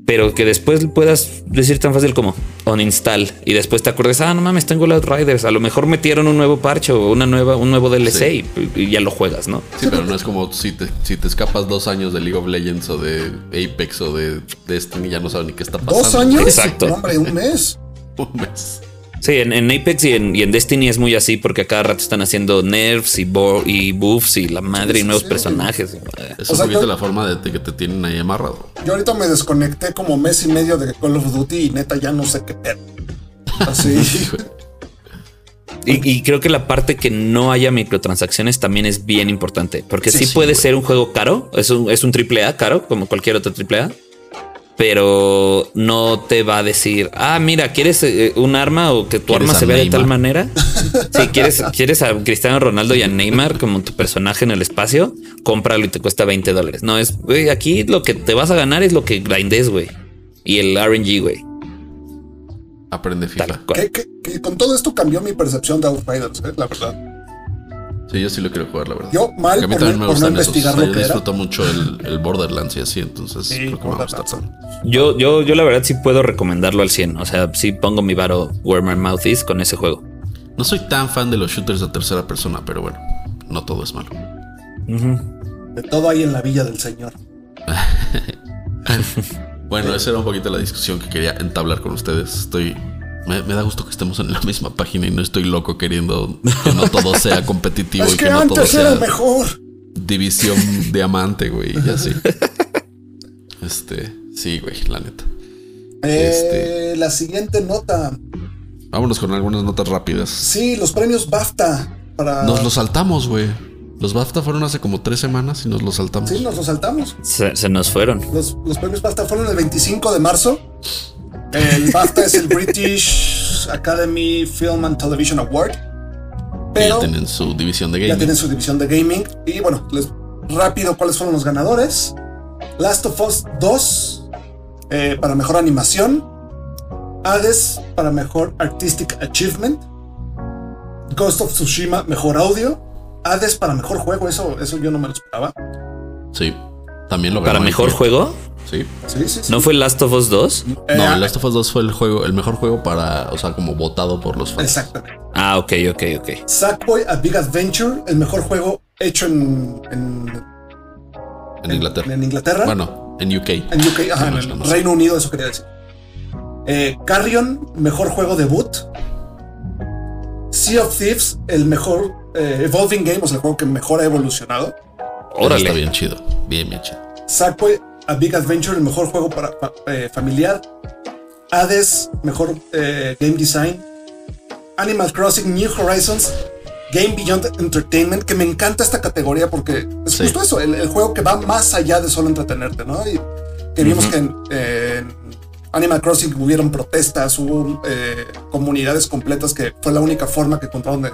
Pero que después puedas decir tan fácil como uninstall y después te acuerdes, ah, no mames, tengo los Riders. A lo mejor metieron un nuevo parche o una nueva, un nuevo DLC y, y ya lo juegas, ¿no? Sí, pero no es como si te, si te escapas dos años de League of Legends o de Apex o de Destiny, ya no sabes ni qué está pasando. ¿Dos años? Exacto. No, hombre, un mes. Un mes. Sí, en, en Apex y en, y en Destiny es muy así porque a cada rato están haciendo nerfs y, bo- y buffs y la madre y nuevos sí. personajes. Es O un sea, poquito yo- la forma de, que te tienen ahí amarrado. Yo ahorita me desconecté como mes y medio de Call of Duty y neta ya no sé qué pedo. Así. Y, y creo que la parte que no haya microtransacciones también es bien importante porque sí, Sí, sí, puede güey. ser un juego caro, es un, es un triple A caro como cualquier otro triple A. Pero no te va a decir, ah, mira, ¿quieres eh, un arma o que tu ¿Quieres arma se vea de tal manera? Si quieres, quieres a Cristiano Ronaldo y a Neymar como tu personaje en el espacio, cómpralo y te cuesta 20 dólares. No es, güey, aquí lo que te vas a ganar es lo que grindes, güey. Y el RNG, güey. Aprende FIFA. Con todo esto cambió mi percepción de Outriders, eh, la verdad. Sí, yo sí lo quiero jugar, la verdad. Yo mal a mí por también no- me por no gustan esos. investigar O sea, yo era. disfruto mucho el, el Borderlands y así, entonces Sí, creo que me va a gustar. Yo, yo, yo la verdad sí puedo recomendarlo al 100. O sea, sí pongo mi varo where my mouth is con ese juego. No soy tan fan de los shooters de tercera persona, pero bueno, no todo es malo. De todo ahí en la villa del señor. Bueno, esa era un poquito la discusión que quería entablar con ustedes. Estoy. Me, me da gusto que estemos en la misma página y no estoy loco queriendo que no todo sea competitivo Es y que, que, no todo antes era sea mejor. división diamante, güey, y así. Este, sí, güey, la neta. Eh, Este. La siguiente nota. Vámonos con algunas notas rápidas. Sí, los premios BAFTA. Para... Nos los saltamos, güey. Los BAFTA fueron hace como tres semanas y nos los saltamos. Sí, nos los saltamos. Se, se nos fueron. Los, los premios BAFTA fueron el 25 de marzo. El BAFTA es el British Academy Film and Television Award. Pero ya tienen su división de ya gaming. tienen su división de gaming. Y bueno, les rápido cuáles fueron los ganadores. Last of Us 2 eh, para mejor animación. Hades para mejor Artistic Achievement. Ghost of Tsushima mejor audio. Hades para mejor juego, eso, eso yo no me lo esperaba. Sí. También lo Para mejor juego, Sí. Sí, sí, sí. ¿no fue Last of Us 2? Eh, No, ah, el Last of Us 2 fue el juego, el mejor juego para, o sea, como votado por los fans. Exactamente. Ah, ok, ok, ok. Sackboy A Big Adventure, el mejor juego hecho en, en, En Inglaterra. en Inglaterra. Bueno, en UK. En UK, ajá, en No, el no, no sé. Reino Unido, eso quería decir. Eh, Carrion, mejor juego debut. Sea of Thieves, el mejor eh, Evolving Game, o sea, el juego que mejor ha evolucionado. Órale. Está bien chido. Bien, bien chido. Sackboy, A Big Adventure, el mejor juego para eh, familiar. Hades, mejor eh, game design. Animal Crossing, New Horizons, Game Beyond Entertainment, que me encanta esta categoría porque es Sí. justo eso, el, el juego que va más allá de solo entretenerte, ¿no? Y que vimos que en, en Animal Crossing hubieron protestas, hubo eh, comunidades completas que fue la única forma que encontraron de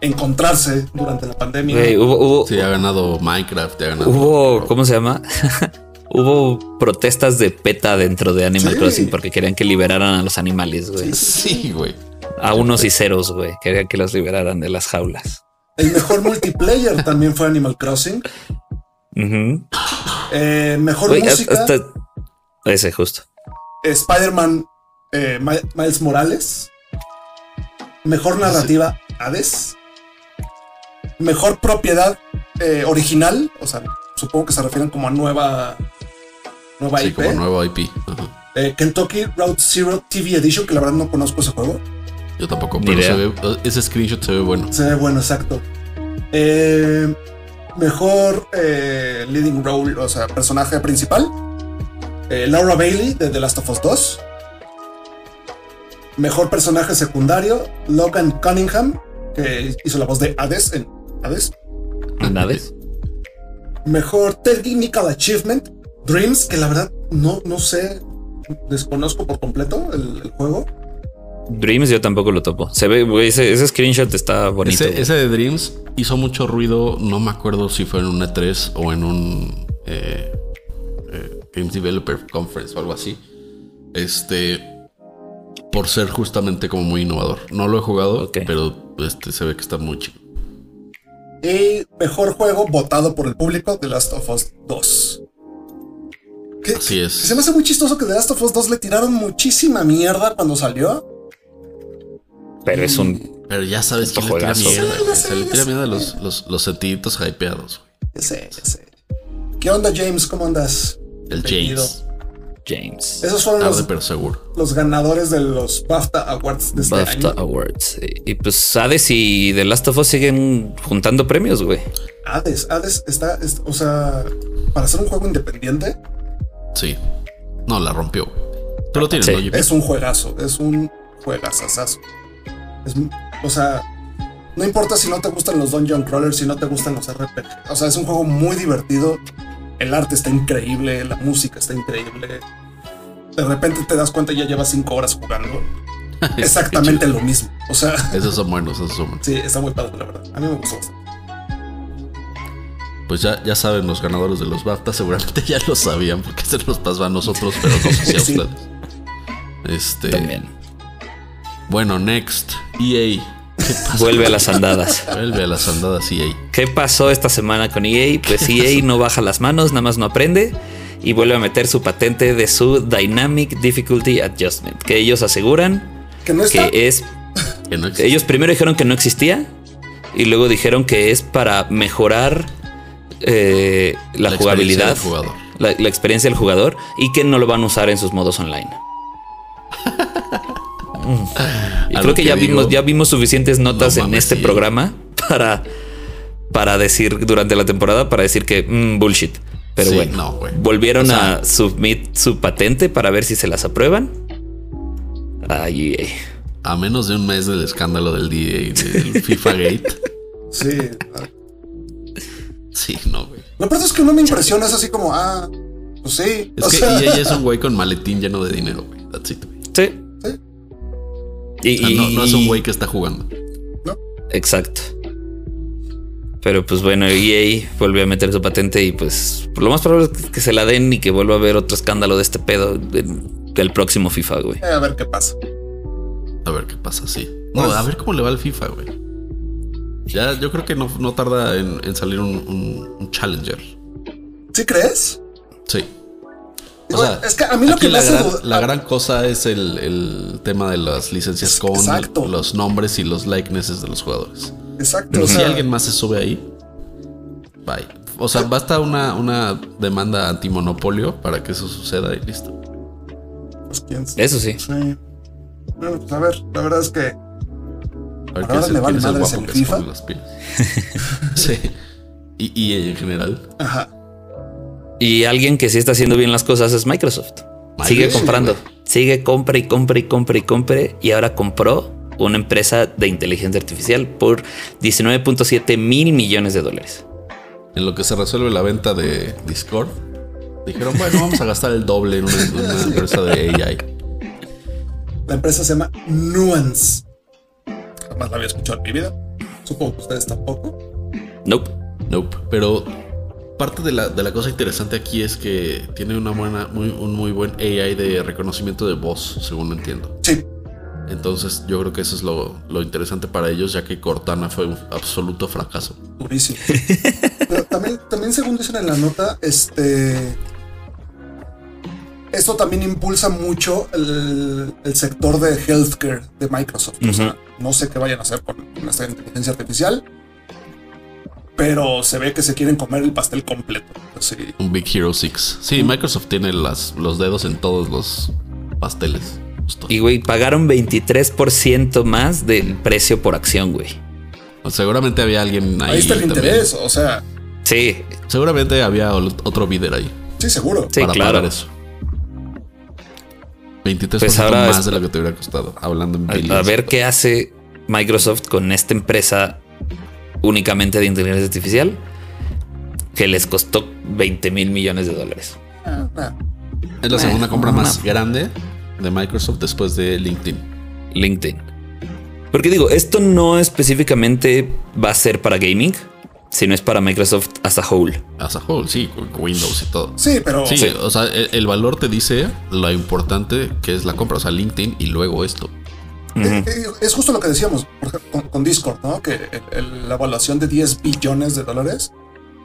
encontrarse durante la pandemia. Hubo, hubo, Sí, ha ganado Minecraft, ha ganado. hubo, ¿cómo se llama? hubo protestas de PETA dentro de Animal Sí. Crossing porque querían que liberaran a los animales, güey. Sí, güey. A unos y ceros, güey. Querían que los liberaran de las jaulas. El mejor multiplayer también fue Animal Crossing. Eh, mejor Güey, música, hasta- Ese, justo. Spider-Man eh, Mi- Miles Morales. Mejor narrativa, Hades. Mejor propiedad eh, original. O sea, supongo que se refieren como a nueva, nueva Sí, IP. como nuevo IP. Ajá. Eh, Kentucky Route Zero TV Edition, que la verdad no conozco ese juego. Yo tampoco, pero se ve, ese screenshot se ve bueno. Se ve bueno, exacto. Eh, mejor eh, leading role, o sea, personaje principal. Eh, Laura Bailey de The Last of Us 2. Mejor personaje secundario, Logan Cunningham, que hizo la voz de Hades en Hades. ¿Nades? Mejor Technical Achievement, Dreams, que la verdad no, no sé, desconozco por completo el, el juego. Dreams yo tampoco lo topo. Se ve, güey, ese, ese screenshot está bonito. Ese de Dreams hizo mucho ruido. No me acuerdo si fue en un E3 o en un eh, Games Developer Conference o algo así. Este, por ser justamente como muy innovador. No lo he jugado, pero este se ve que está muy chido. Y mejor juego votado por el público, The Last of Us 2. Que, Así es. se me hace muy chistoso que The Last of Us 2 le tiraron muchísima mierda cuando salió. Pero es un. Pero ya sabes que le tira mierda. Sí, sé, Se le tira mierda a los, los, los sentiditos hypeados. Ya sé, ya sé. ¿Qué onda, James? ¿Cómo andas? El. James. James. Esos fueron Tarde los, pero seguro. los ganadores de los BAFTA Awards de este BAFTA año. Awards. Y, y pues Hades y The Last of Us siguen juntando premios, güey. Hades, Hades está, es- o sea, para ser un juego independiente, Sí. No, la rompió. Tú lo tienes, Sí. ¿no, Jimmy? es un juegazo, es un juegazazazo. Es, o sea, no importa si no te gustan los Dungeon Crawlers, si no te gustan los RPG. O sea, es un juego muy divertido. El arte está increíble, la música está increíble. De repente te das cuenta y ya llevas cinco horas jugando. Exactamente lo mismo. O sea, Esos son buenos, esos son buenos. sí, está muy padre, la verdad. A mí me gustó bastante. Pues ya, ya saben los ganadores de los BAFTA, seguramente ya lo sabían porque se los pasó a nosotros, pero no sé si a Sí. ustedes. Este. También. Bueno, next. EA. Vuelve a las andadas. Vuelve a las andadas EA. ¿Qué pasó esta semana con EA? Pues EA no baja las manos, nada más no aprende y vuelve a meter su patente de su Dynamic Difficulty Adjustment, que ellos aseguran Que no está. que es Que no. Ellos primero dijeron que no existía y luego dijeron que es para mejorar eh, la, La experiencia jugabilidad, del jugador. La, la experiencia del jugador y que no lo van a usar en sus modos online. Y creo que, que ya digo, vimos, ya vimos suficientes notas no en mames, este sí. programa para, para decir durante la temporada para decir que mm, bullshit. Pero Sí, bueno, no, volvieron O sea- a submit su patente para ver si se las aprueban. Ay. A menos de un mes del escándalo del DA y del FIFA Gate. Sí. Sí, no, güey. Lo peor es que no me impresiona, es así como, ah, pues sí. Es o que sea, EA es un güey con maletín lleno de dinero, güey. That's it, güey. Y, O sea, no, no es un güey que está jugando. Exacto. Pero pues bueno, EA volvió a meter su patente y pues lo más probable es que se la den y que vuelva a haber otro escándalo de este pedo del próximo FIFA, güey. eh, a ver qué pasa. A ver qué pasa, sí. No, Pues- a ver cómo le va al FIFA, güey. Ya, yo creo que no, no tarda en, en salir un, un- un Challenger. ¿Sí crees? Sí. Y bueno, es que a mí lo aquí que me la, hace gran, la gran cosa es el, el tema de las licencias Es- con exacto. los nombres y los likenesses de los jugadores. Exacto. Pero o si sea, alguien más se sube ahí, bye. O sea, basta una, una demanda antimonopolio para que eso suceda y listo. pues, quién sabe. Eso sí. Sí. Bueno, pues a ver, la verdad es que A ver Ahora me vale madres el FIFA. pone las pilas. sí. Y, y en general. Ajá. Y alguien que sí está haciendo bien las cosas es Microsoft. Sigue comprando. Sigue, compra y compra y compra y compra. Y ahora compró una empresa de inteligencia artificial por 19.7 mil millones de dólares. En lo que se resuelve la venta de Discord, dijeron, bueno, vamos a gastar el doble en una, en una empresa de AI. La empresa se llama Nuance. Jamás la había escuchado en mi vida. Supongo que ustedes tampoco. Nope. Nope. Pero parte de la, de la cosa interesante aquí es que tiene una buena, muy, un muy buen AI de reconocimiento de voz, según entiendo. Sí. Entonces yo creo que eso es lo, lo interesante para ellos, ya que Cortana fue un absoluto fracaso. Durísimo. Pero también, también, según dicen en la nota, este. Esto también impulsa mucho el, el sector de healthcare de Microsoft. O sea, no sé qué vayan a hacer con, con esta inteligencia artificial, pero se ve que se quieren comer el pastel completo. Así. Un Big Hero 6. Sí, Microsoft tiene las, los dedos en todos los pasteles. Justo. Y güey, pagaron 23% más del precio por acción, güey. Seguramente había alguien ahí. Ahí está el también. interés, o sea, Sí, Seguramente había otro bidder ahí. sí, seguro. Sí, para claro. pagar eso. 23% Pues ahora más es- de lo que te hubiera costado. Hablando en a, a ver qué hace Microsoft con esta empresa únicamente de inteligencia artificial que les costó 20 mil millones de dólares. Ah, ah. Es la segunda Eh, compra más grande de Microsoft después de LinkedIn. LinkedIn. Porque digo, esto no específicamente va a ser para gaming, sino es para Microsoft as a whole. As a whole, sí, con Windows y todo. Sí, pero Sí, o sea, el, el valor te dice lo importante que es la compra, o sea, LinkedIn y luego esto. Eh, eh, Es justo lo que decíamos por ejemplo, con, con Discord, ¿no? Que el- el- la evaluación de 10 billones de dólares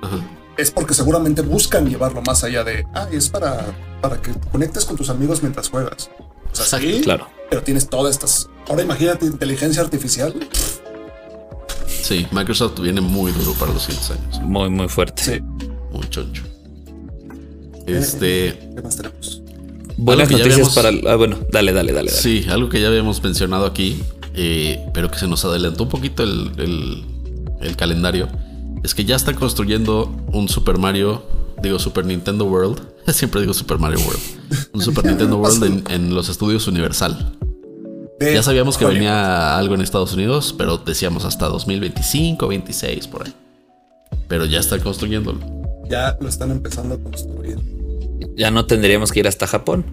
Ajá. es porque seguramente buscan llevarlo más allá de, ah, es para, para que conectes con tus amigos mientras juegas. O sea, sí, Claro. pero tienes todas estas. Ahora imagínate inteligencia artificial. Sí, Microsoft viene muy duro para los siguientes años. Muy, muy fuerte. Sí. Muy choncho. Este. ¿Qué más tenemos? Buenas noticias habíamos- para... Ah, bueno, dale, dale, dale. dale. Sí, algo que ya habíamos mencionado aquí, eh, pero que se nos adelantó un poquito el, el- el calendario, es que ya están construyendo un Super Mario, digo Super Nintendo World, siempre digo Super Mario World, un Super Nintendo World en, en los estudios Universal. De Ya sabíamos que Hollywood. venía algo en Estados Unidos, pero decíamos hasta 2025, 26 por ahí. Pero ya están construyéndolo. Ya lo están empezando a construir. Ya no tendríamos que ir hasta Japón.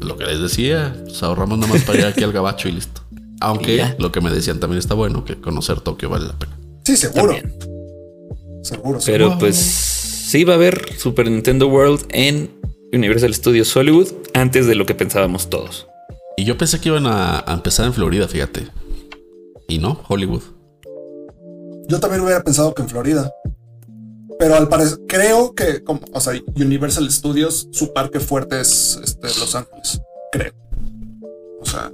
Lo que les decía, pues ahorramos nada más para ir aquí al gabacho y listo. Aunque Y lo que me decían también está bueno, que conocer Tokio vale la pena. Sí, seguro. También. Seguro, Pero seguro. pues sí va a haber Super Nintendo World en Universal Studios Hollywood antes de lo que pensábamos todos. Y yo pensé que iban a, a empezar en Florida, fíjate. Y no, Hollywood. Yo también hubiera pensado que en Florida. Pero al parecer, creo que, como, o sea, Universal Studios, su parque fuerte es este, Los Ángeles. Creo. O sea,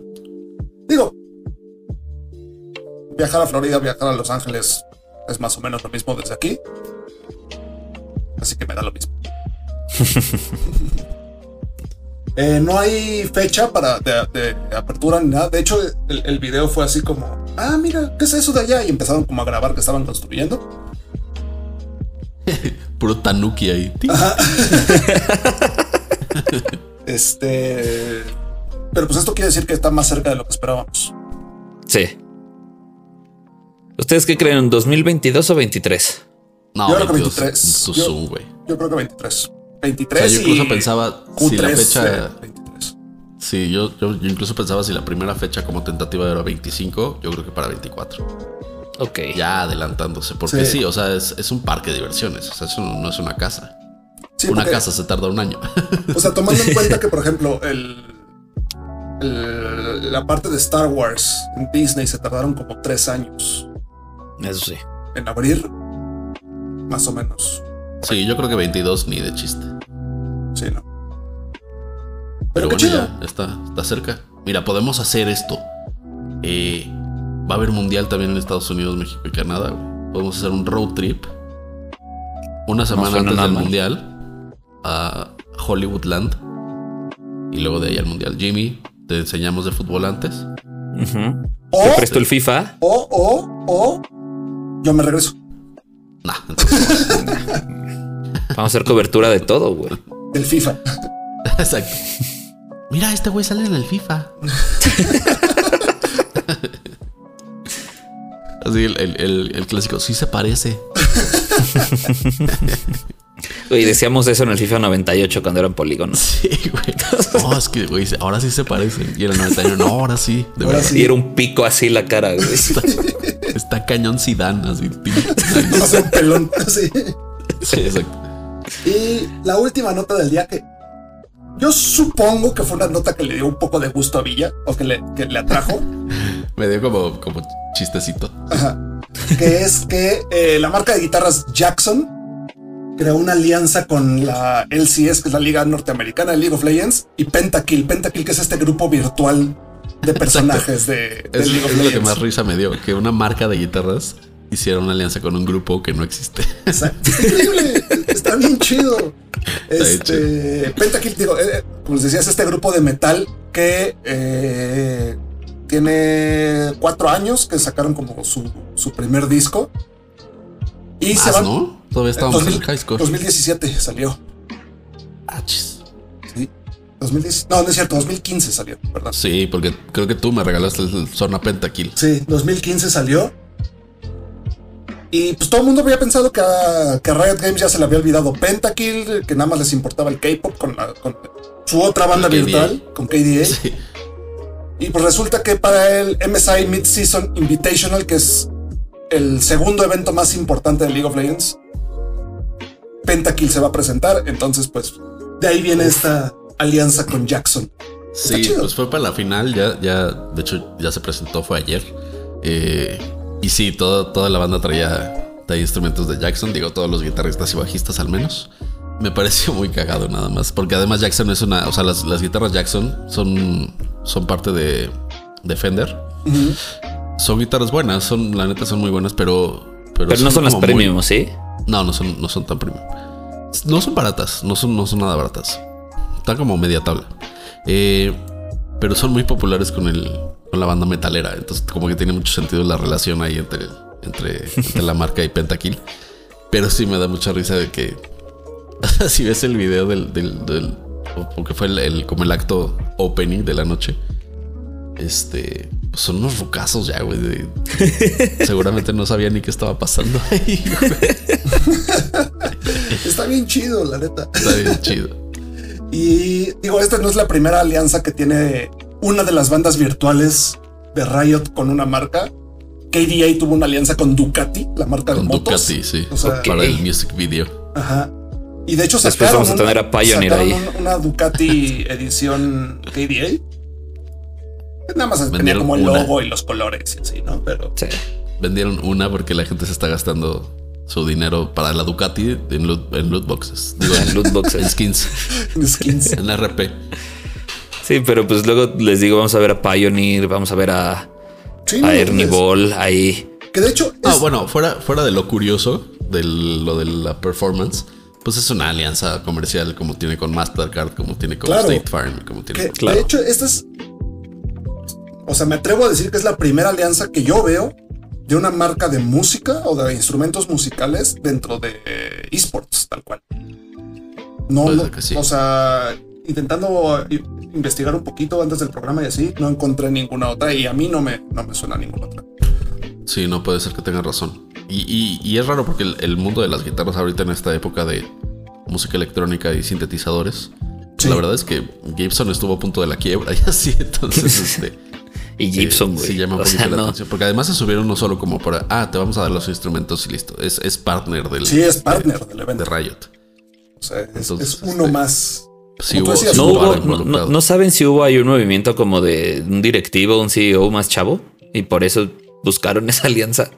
digo, viajar a Florida, viajar a Los Ángeles es más o menos lo mismo desde aquí. Así que me da lo mismo. Eh, no hay fecha para de, de apertura ni nada. De hecho, el, el video fue así como, ah, mira, ¿qué es eso de allá? Y empezaron como a grabar que estaban construyendo. Puro tanuki ahí. Este. Pero pues esto quiere decir que está más cerca de lo que esperábamos. Sí. ¿Ustedes qué creen? ¿2022 o 23? No, Yo creo que 22, 23. tu Yo- Zoom, güey. Yo creo que 23. O 23. sea, yo incluso y pensaba Q3 si la fecha. de 23. Sí, yo, yo, yo incluso pensaba si la primera fecha como tentativa era 25, yo creo que para 24. Ok. Ya adelantándose. Porque Sí. sí, o sea, es, es un parque de diversiones. O sea, eso no, no es una casa. Sí, una porque, casa se tarda un año. O sea, tomando en cuenta que, por ejemplo, el, el- la parte de Star Wars en Disney se tardaron como tres años Eso sí. en abrir. Más o menos. sí, yo creo que 22 ni de chiste. Sí, ¿no? Pero qué bueno, chido. ya está, está cerca. Mira, podemos hacer esto. Eh, va a haber mundial también en Estados Unidos, México y Canadá. Podemos hacer un road trip. Una semana suena antes del mal. mundial a Hollywoodland. Y luego de ahí al mundial. Jimmy, te enseñamos de fútbol antes. Ujú. O, Te presto el FIFA. o, o, o, yo me regreso Nah, entonces, Vamos a hacer cobertura de todo, güey. del FIFA. exacto. Mira, este güey sale en el FIFA. Así el, el- el- el clásico, sí se parece. Y decíamos eso en el FIFA 98 cuando eran polígonos. Sí, güey. No, es que, güey, ahora sí se parecen. Y en el 91, no, ahora sí. De ahora verdad. sí. Y era un pico así la cara, güey. Está, está cañón Zidane, así. Sea, un pelón, así. Sí, exacto. Y la última nota del día que yo supongo que fue una nota que le dio un poco de gusto a Villa o que le, que le atrajo. Me dio como, como chistecito. Ajá. Que es que eh, la marca de guitarras Jackson creó una alianza con la LCS, que es la Liga Norteamericana de League of Legends, y Pentakill. Pentakill, que es este grupo virtual de personajes de, de Es, League of es lo que más risa me dio, que una marca de guitarras hiciera una alianza con un grupo que no existe. Exacto. Está increíble. Está bien chido. Este Pentakill, digo, eh, como les decía, es este grupo de metal que eh, tiene cuatro años que sacaron como su, su primer disco. Y se van. ¿no? Todavía estábamos 2000 en el high school. 2017 salió. Ah, chis. Sí. 2010, no, no es cierto, 2015 salió, ¿verdad? Sí, porque creo que tú me regalaste el Zona Pentakill. Sí, 2015 salió. Y pues todo el mundo había pensado que a, que a Riot Games ya se le había olvidado Pentakill, que nada más les importaba el K-pop con, su otra banda virtual, con KDA. Sí. Y pues resulta que para el MSI Mid-Season Invitational, que es el segundo evento más importante de League of Legends, Pentakill se va a presentar. Entonces, pues de ahí viene esta alianza con Jackson. Sí, pues fue para la final, ya, ya, de hecho, ya se presentó, fue ayer. Eh, y sí, toda, toda la banda traía, traía instrumentos de Jackson, digo, todos los guitarristas y bajistas al menos. Me pareció muy cagado nada más, porque además Jackson es una, o sea, las, las guitarras Jackson son, son parte de, de Fender. Son guitarras buenas, son, la neta son muy buenas, pero... Pero, Pero no son las muy- premium, ¿sí? no, no son, no son tan premium. No son baratas, no son, no son nada baratas. Están como media tabla. Eh, pero son muy populares con el con la banda metalera. Entonces, como que tiene mucho sentido la relación ahí entre, entre, entre la marca y Pentakill. Pero sí me da mucha risa de que si ves el video del, del, del- o- o que fue el, el- como el acto opening de la noche. Este pues son unos rucazos ya, güey. de- seguramente no sabía ni qué estaba pasando ahí. Está bien chido, la neta. Está bien chido. Y digo, esta no es la primera alianza que tiene una de las bandas virtuales de Riot con una marca. KDA tuvo una alianza con Ducati, la marca Con de motos. Ducati, sí. O sea, Para el music video. Ajá. Y de hecho Después vamos a tener a Pioneer ahí. un- una Ducati edición KDA. Nada más tenía Vendieron como el una. logo y los colores y así, ¿no? Pero Sí. Vendieron una porque la gente se está gastando su dinero para la Ducati en loot, en loot boxes. Digo, En loot boxes. En skins. skins. En RP. Sí, pero pues luego les digo, vamos a ver a Pioneer, vamos a ver a, Sí, no, a Ernie Ball ahí. Que de hecho Ah, es- bueno, fuera, fuera de lo curioso de lo de la performance, pues es una alianza comercial como tiene con Mastercard, como tiene con Claro. State Farm, como tiene que con- Claro. de hecho esta es... O sea, me atrevo a decir que es la primera alianza que yo veo de una marca de música o de instrumentos musicales dentro de esports, tal cual. No, que sí. o sea, intentando investigar un poquito antes del programa y así, no encontré ninguna otra y a mí no me, no me suena ninguna otra. Sí, no puede ser que tenga razón. Y, y- y es raro porque el, el mundo de las guitarras ahorita en esta época de música electrónica y sintetizadores, Sí. la verdad es que Gibson estuvo a punto de la quiebra y así, entonces este, Y Gibson, eh, güey. sí llama un o poquito sea, la no. atención. Porque además se subieron no solo como para, ah, te vamos a dar los instrumentos y listo. Es, es partner del Sí, es partner del de evento. Riot. O sea, es, Entonces, es uno este, más. Sí hubo, decías, No, hubo no, no- saben si hubo ahí un movimiento como de un directivo, un CEO más chavo, y por eso buscaron esa alianza.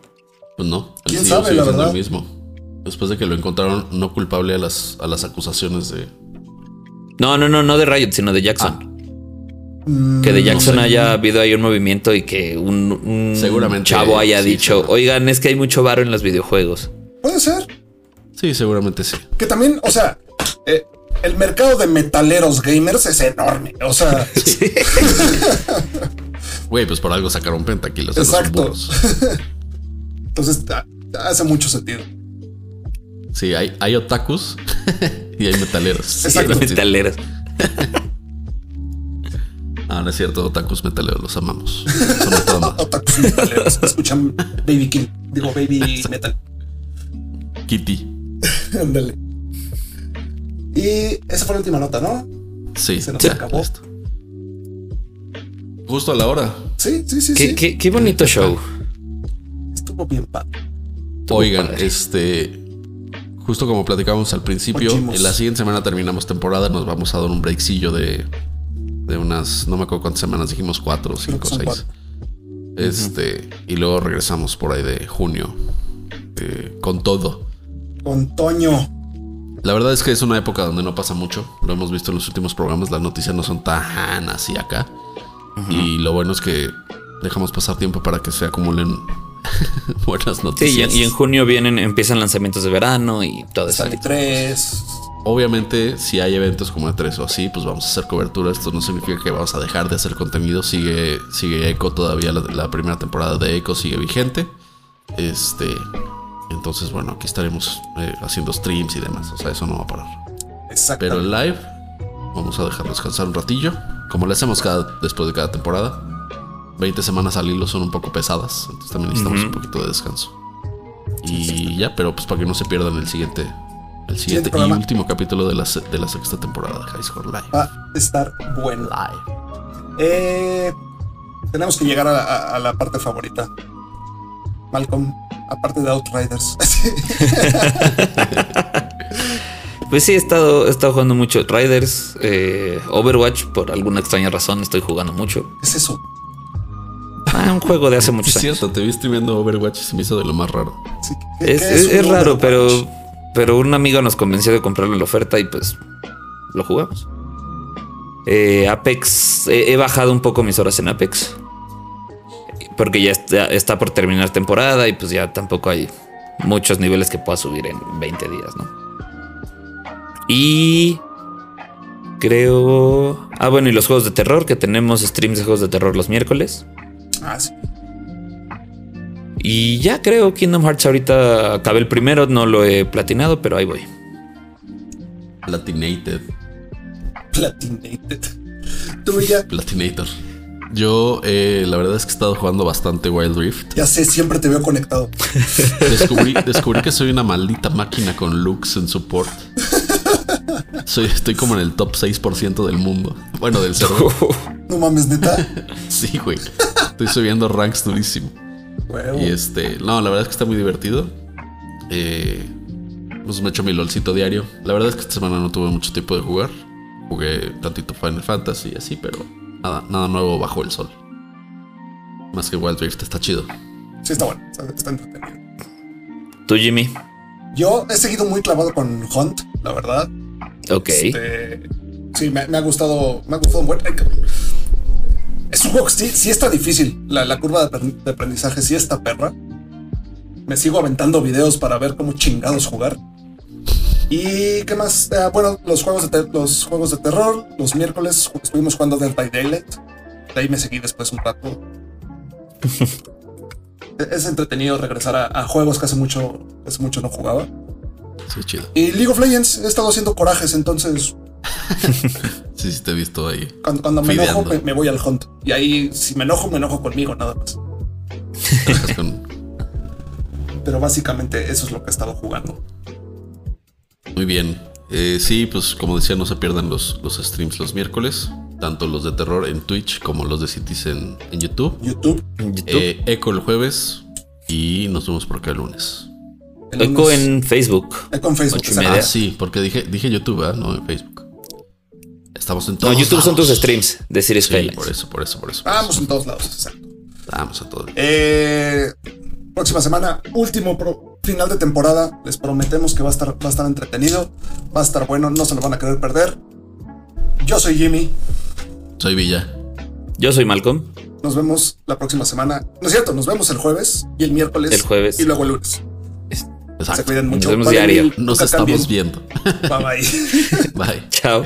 Pues no, el ¿Quién CEO sabe, sigue la verdad? el mismo. Después de que lo encontraron no culpable a las, a las acusaciones de. No, no, no, no de Riot, sino de Jackson. Mm, que de Jackson sé. haya habido ahí un movimiento y que un, un Seguramente, chavo haya sí, dicho, oigan, es que hay mucho varo en los videojuegos. Puede ser. Sí, seguramente sí. Que también, o sea, eh, el mercado de metaleros gamers es enorme. O sea, Güey, pues por algo sacaron pentaquilos. Exacto. entonces ah, hace mucho sentido. Sí, hay, hay otakus y hay metaleros. Exacto. Sí, Metaleros. Ah, no es cierto, otakus metaleros, los amamos. Son toda. Otakus metaleros. Escuchan Baby King. Digo, Baby Metal. Kitty. Ándale. Y esa fue la última nota, ¿no? Sí, Se nos ya, acabó. listo. Justo a la hora. Sí, sí, sí. Qué, sí. qué- qué bonito show. Estuvo bien padre. Oigan, padre. este. Justo como platicábamos al principio, en la siguiente semana terminamos temporada, nos vamos a dar un breakcillo de, de unas, no me acuerdo cuántas semanas, dijimos cuatro, cinco, seis. cuatro. Este, y luego regresamos por ahí de junio eh, con todo. Con Toño. La verdad es que es una época donde no pasa mucho. Lo hemos visto en los últimos programas. Las noticias no son tan así acá. Y lo bueno es que dejamos pasar tiempo para que se acumulen buenas Sí, y noticias. en, y en junio vienen, empiezan lanzamientos de verano y todo eso. Sale tres. Obviamente, si hay eventos como E3 o así, pues vamos a hacer cobertura. Esto no significa que vamos a dejar de hacer contenido. Sigue, sigue Echo todavía. La, la primera temporada de Echo sigue vigente. Este. Entonces, bueno, aquí estaremos eh, haciendo streams y demás. O sea, eso no va a parar. Exacto. Pero el live, vamos a dejar descansar un ratillo. Como le hacemos cada, después de cada temporada. 20 semanas al hilo son un poco pesadas. Entonces también necesitamos un poquito de descanso. Y ya, pero pues para que no se pierdan el siguiente. El siguiente y programa. último capítulo de la, de la sexta temporada de High Score Live. Va a estar bueno. Live. Eh, tenemos que llegar a, a- a la parte favorita. Malcolm, aparte de Outriders. Pues sí, he estado, he estado jugando mucho Riders, eh, Overwatch, por alguna extraña razón estoy jugando mucho. ¿Qué es eso? Ah, un juego de hace Es muchos años. cierto, te vi streameando Overwatch y se me hizo de lo más raro. Sí, ¿qué- Es, es- es raro, pero, pero un amigo nos convenció de comprarlo en la oferta y pues lo jugamos. Eh, Apex, he, he bajado un poco mis horas en Apex. Porque ya está, está por terminar temporada y pues ya tampoco hay muchos niveles que pueda subir en 20 días, ¿no? Y creo... Ah, bueno, y los juegos de terror, que tenemos streams de juegos de terror los miércoles. Ah, sí. Y ya creo Kingdom Hearts ahorita acabé el primero, no lo he platinado, pero ahí voy. Platinated. Platinated. Tú ya, Platinator. Yo, eh, la verdad es que he estado jugando bastante Wild Rift. ya sé, siempre te veo conectado. Descubrí, descubrí que soy una maldita máquina con looks en support. Soy, estoy como en el top 6% del mundo. Bueno, del server. No mames, neta. Sí, güey. Estoy subiendo ranks durísimo. Y este, no, la verdad es que está muy divertido. Eh, pues me echo mi lolcito diario. La verdad es que esta semana no tuve mucho tiempo de jugar. Jugué tantito Final Fantasy y así, pero nada, nada nuevo bajo el sol. Más que Wild Rift está chido. Sí, está bueno. Está, está entretenido. Tú, Jimmy. Yo he seguido muy clavado con Hunt, la verdad. Ok. Este, sí, me, me ha gustado. Me ha gustado un buen. Es un juego que sí, sí está difícil. La, la curva de, apren- de aprendizaje sí está perra. Me sigo aventando videos para ver cómo chingados jugar. ¿Y qué más? Ah, bueno, los juegos, de los juegos de terror. Los miércoles estuvimos jugando Dead by Daylight. De ahí me seguí después un rato. E- es entretenido regresar a, a juegos que hace mucho, hace mucho no jugaba. Sí, chido. Y League of Legends he estado haciendo corajes, entonces Sí, sí, te he visto ahí. cuando, cuando me enojo me, me voy al hunt. Y ahí si me enojo, me enojo conmigo nada más. Pero básicamente eso es lo que he estado jugando. Muy bien. Eh, sí, pues como decía, no se pierdan los, los streams los miércoles. Tanto los de terror en Twitch como los de Cities en, en YouTube. YouTube. En YouTube. Eh, Echo el jueves. Y nos vemos por acá el lunes. el Eco en Facebook. Eco en Facebook. ocho y exacto. media. Ah, sí, porque dije, dije YouTube, ¿verdad? no en Facebook. Estamos en No, todos YouTube son tus streams de Series Sí, por eso, por eso, por eso. por Vamos eso. en todos lados, exacto. Vamos a todo. Eh, próxima semana, último pro- final de temporada. Les prometemos que va a estar, va a estar entretenido, va a estar bueno, no se lo van a querer perder. Yo soy Jimmy. Soy Villa. Yo soy Malcolm. Nos vemos la próxima semana. No es cierto, nos vemos el jueves y el miércoles. El jueves. Y luego el lunes. Se Exacto. cuiden mucho. vemos Pasen diario. Nos nunca estamos cambien. viendo. Bye bye. Bye. Chao.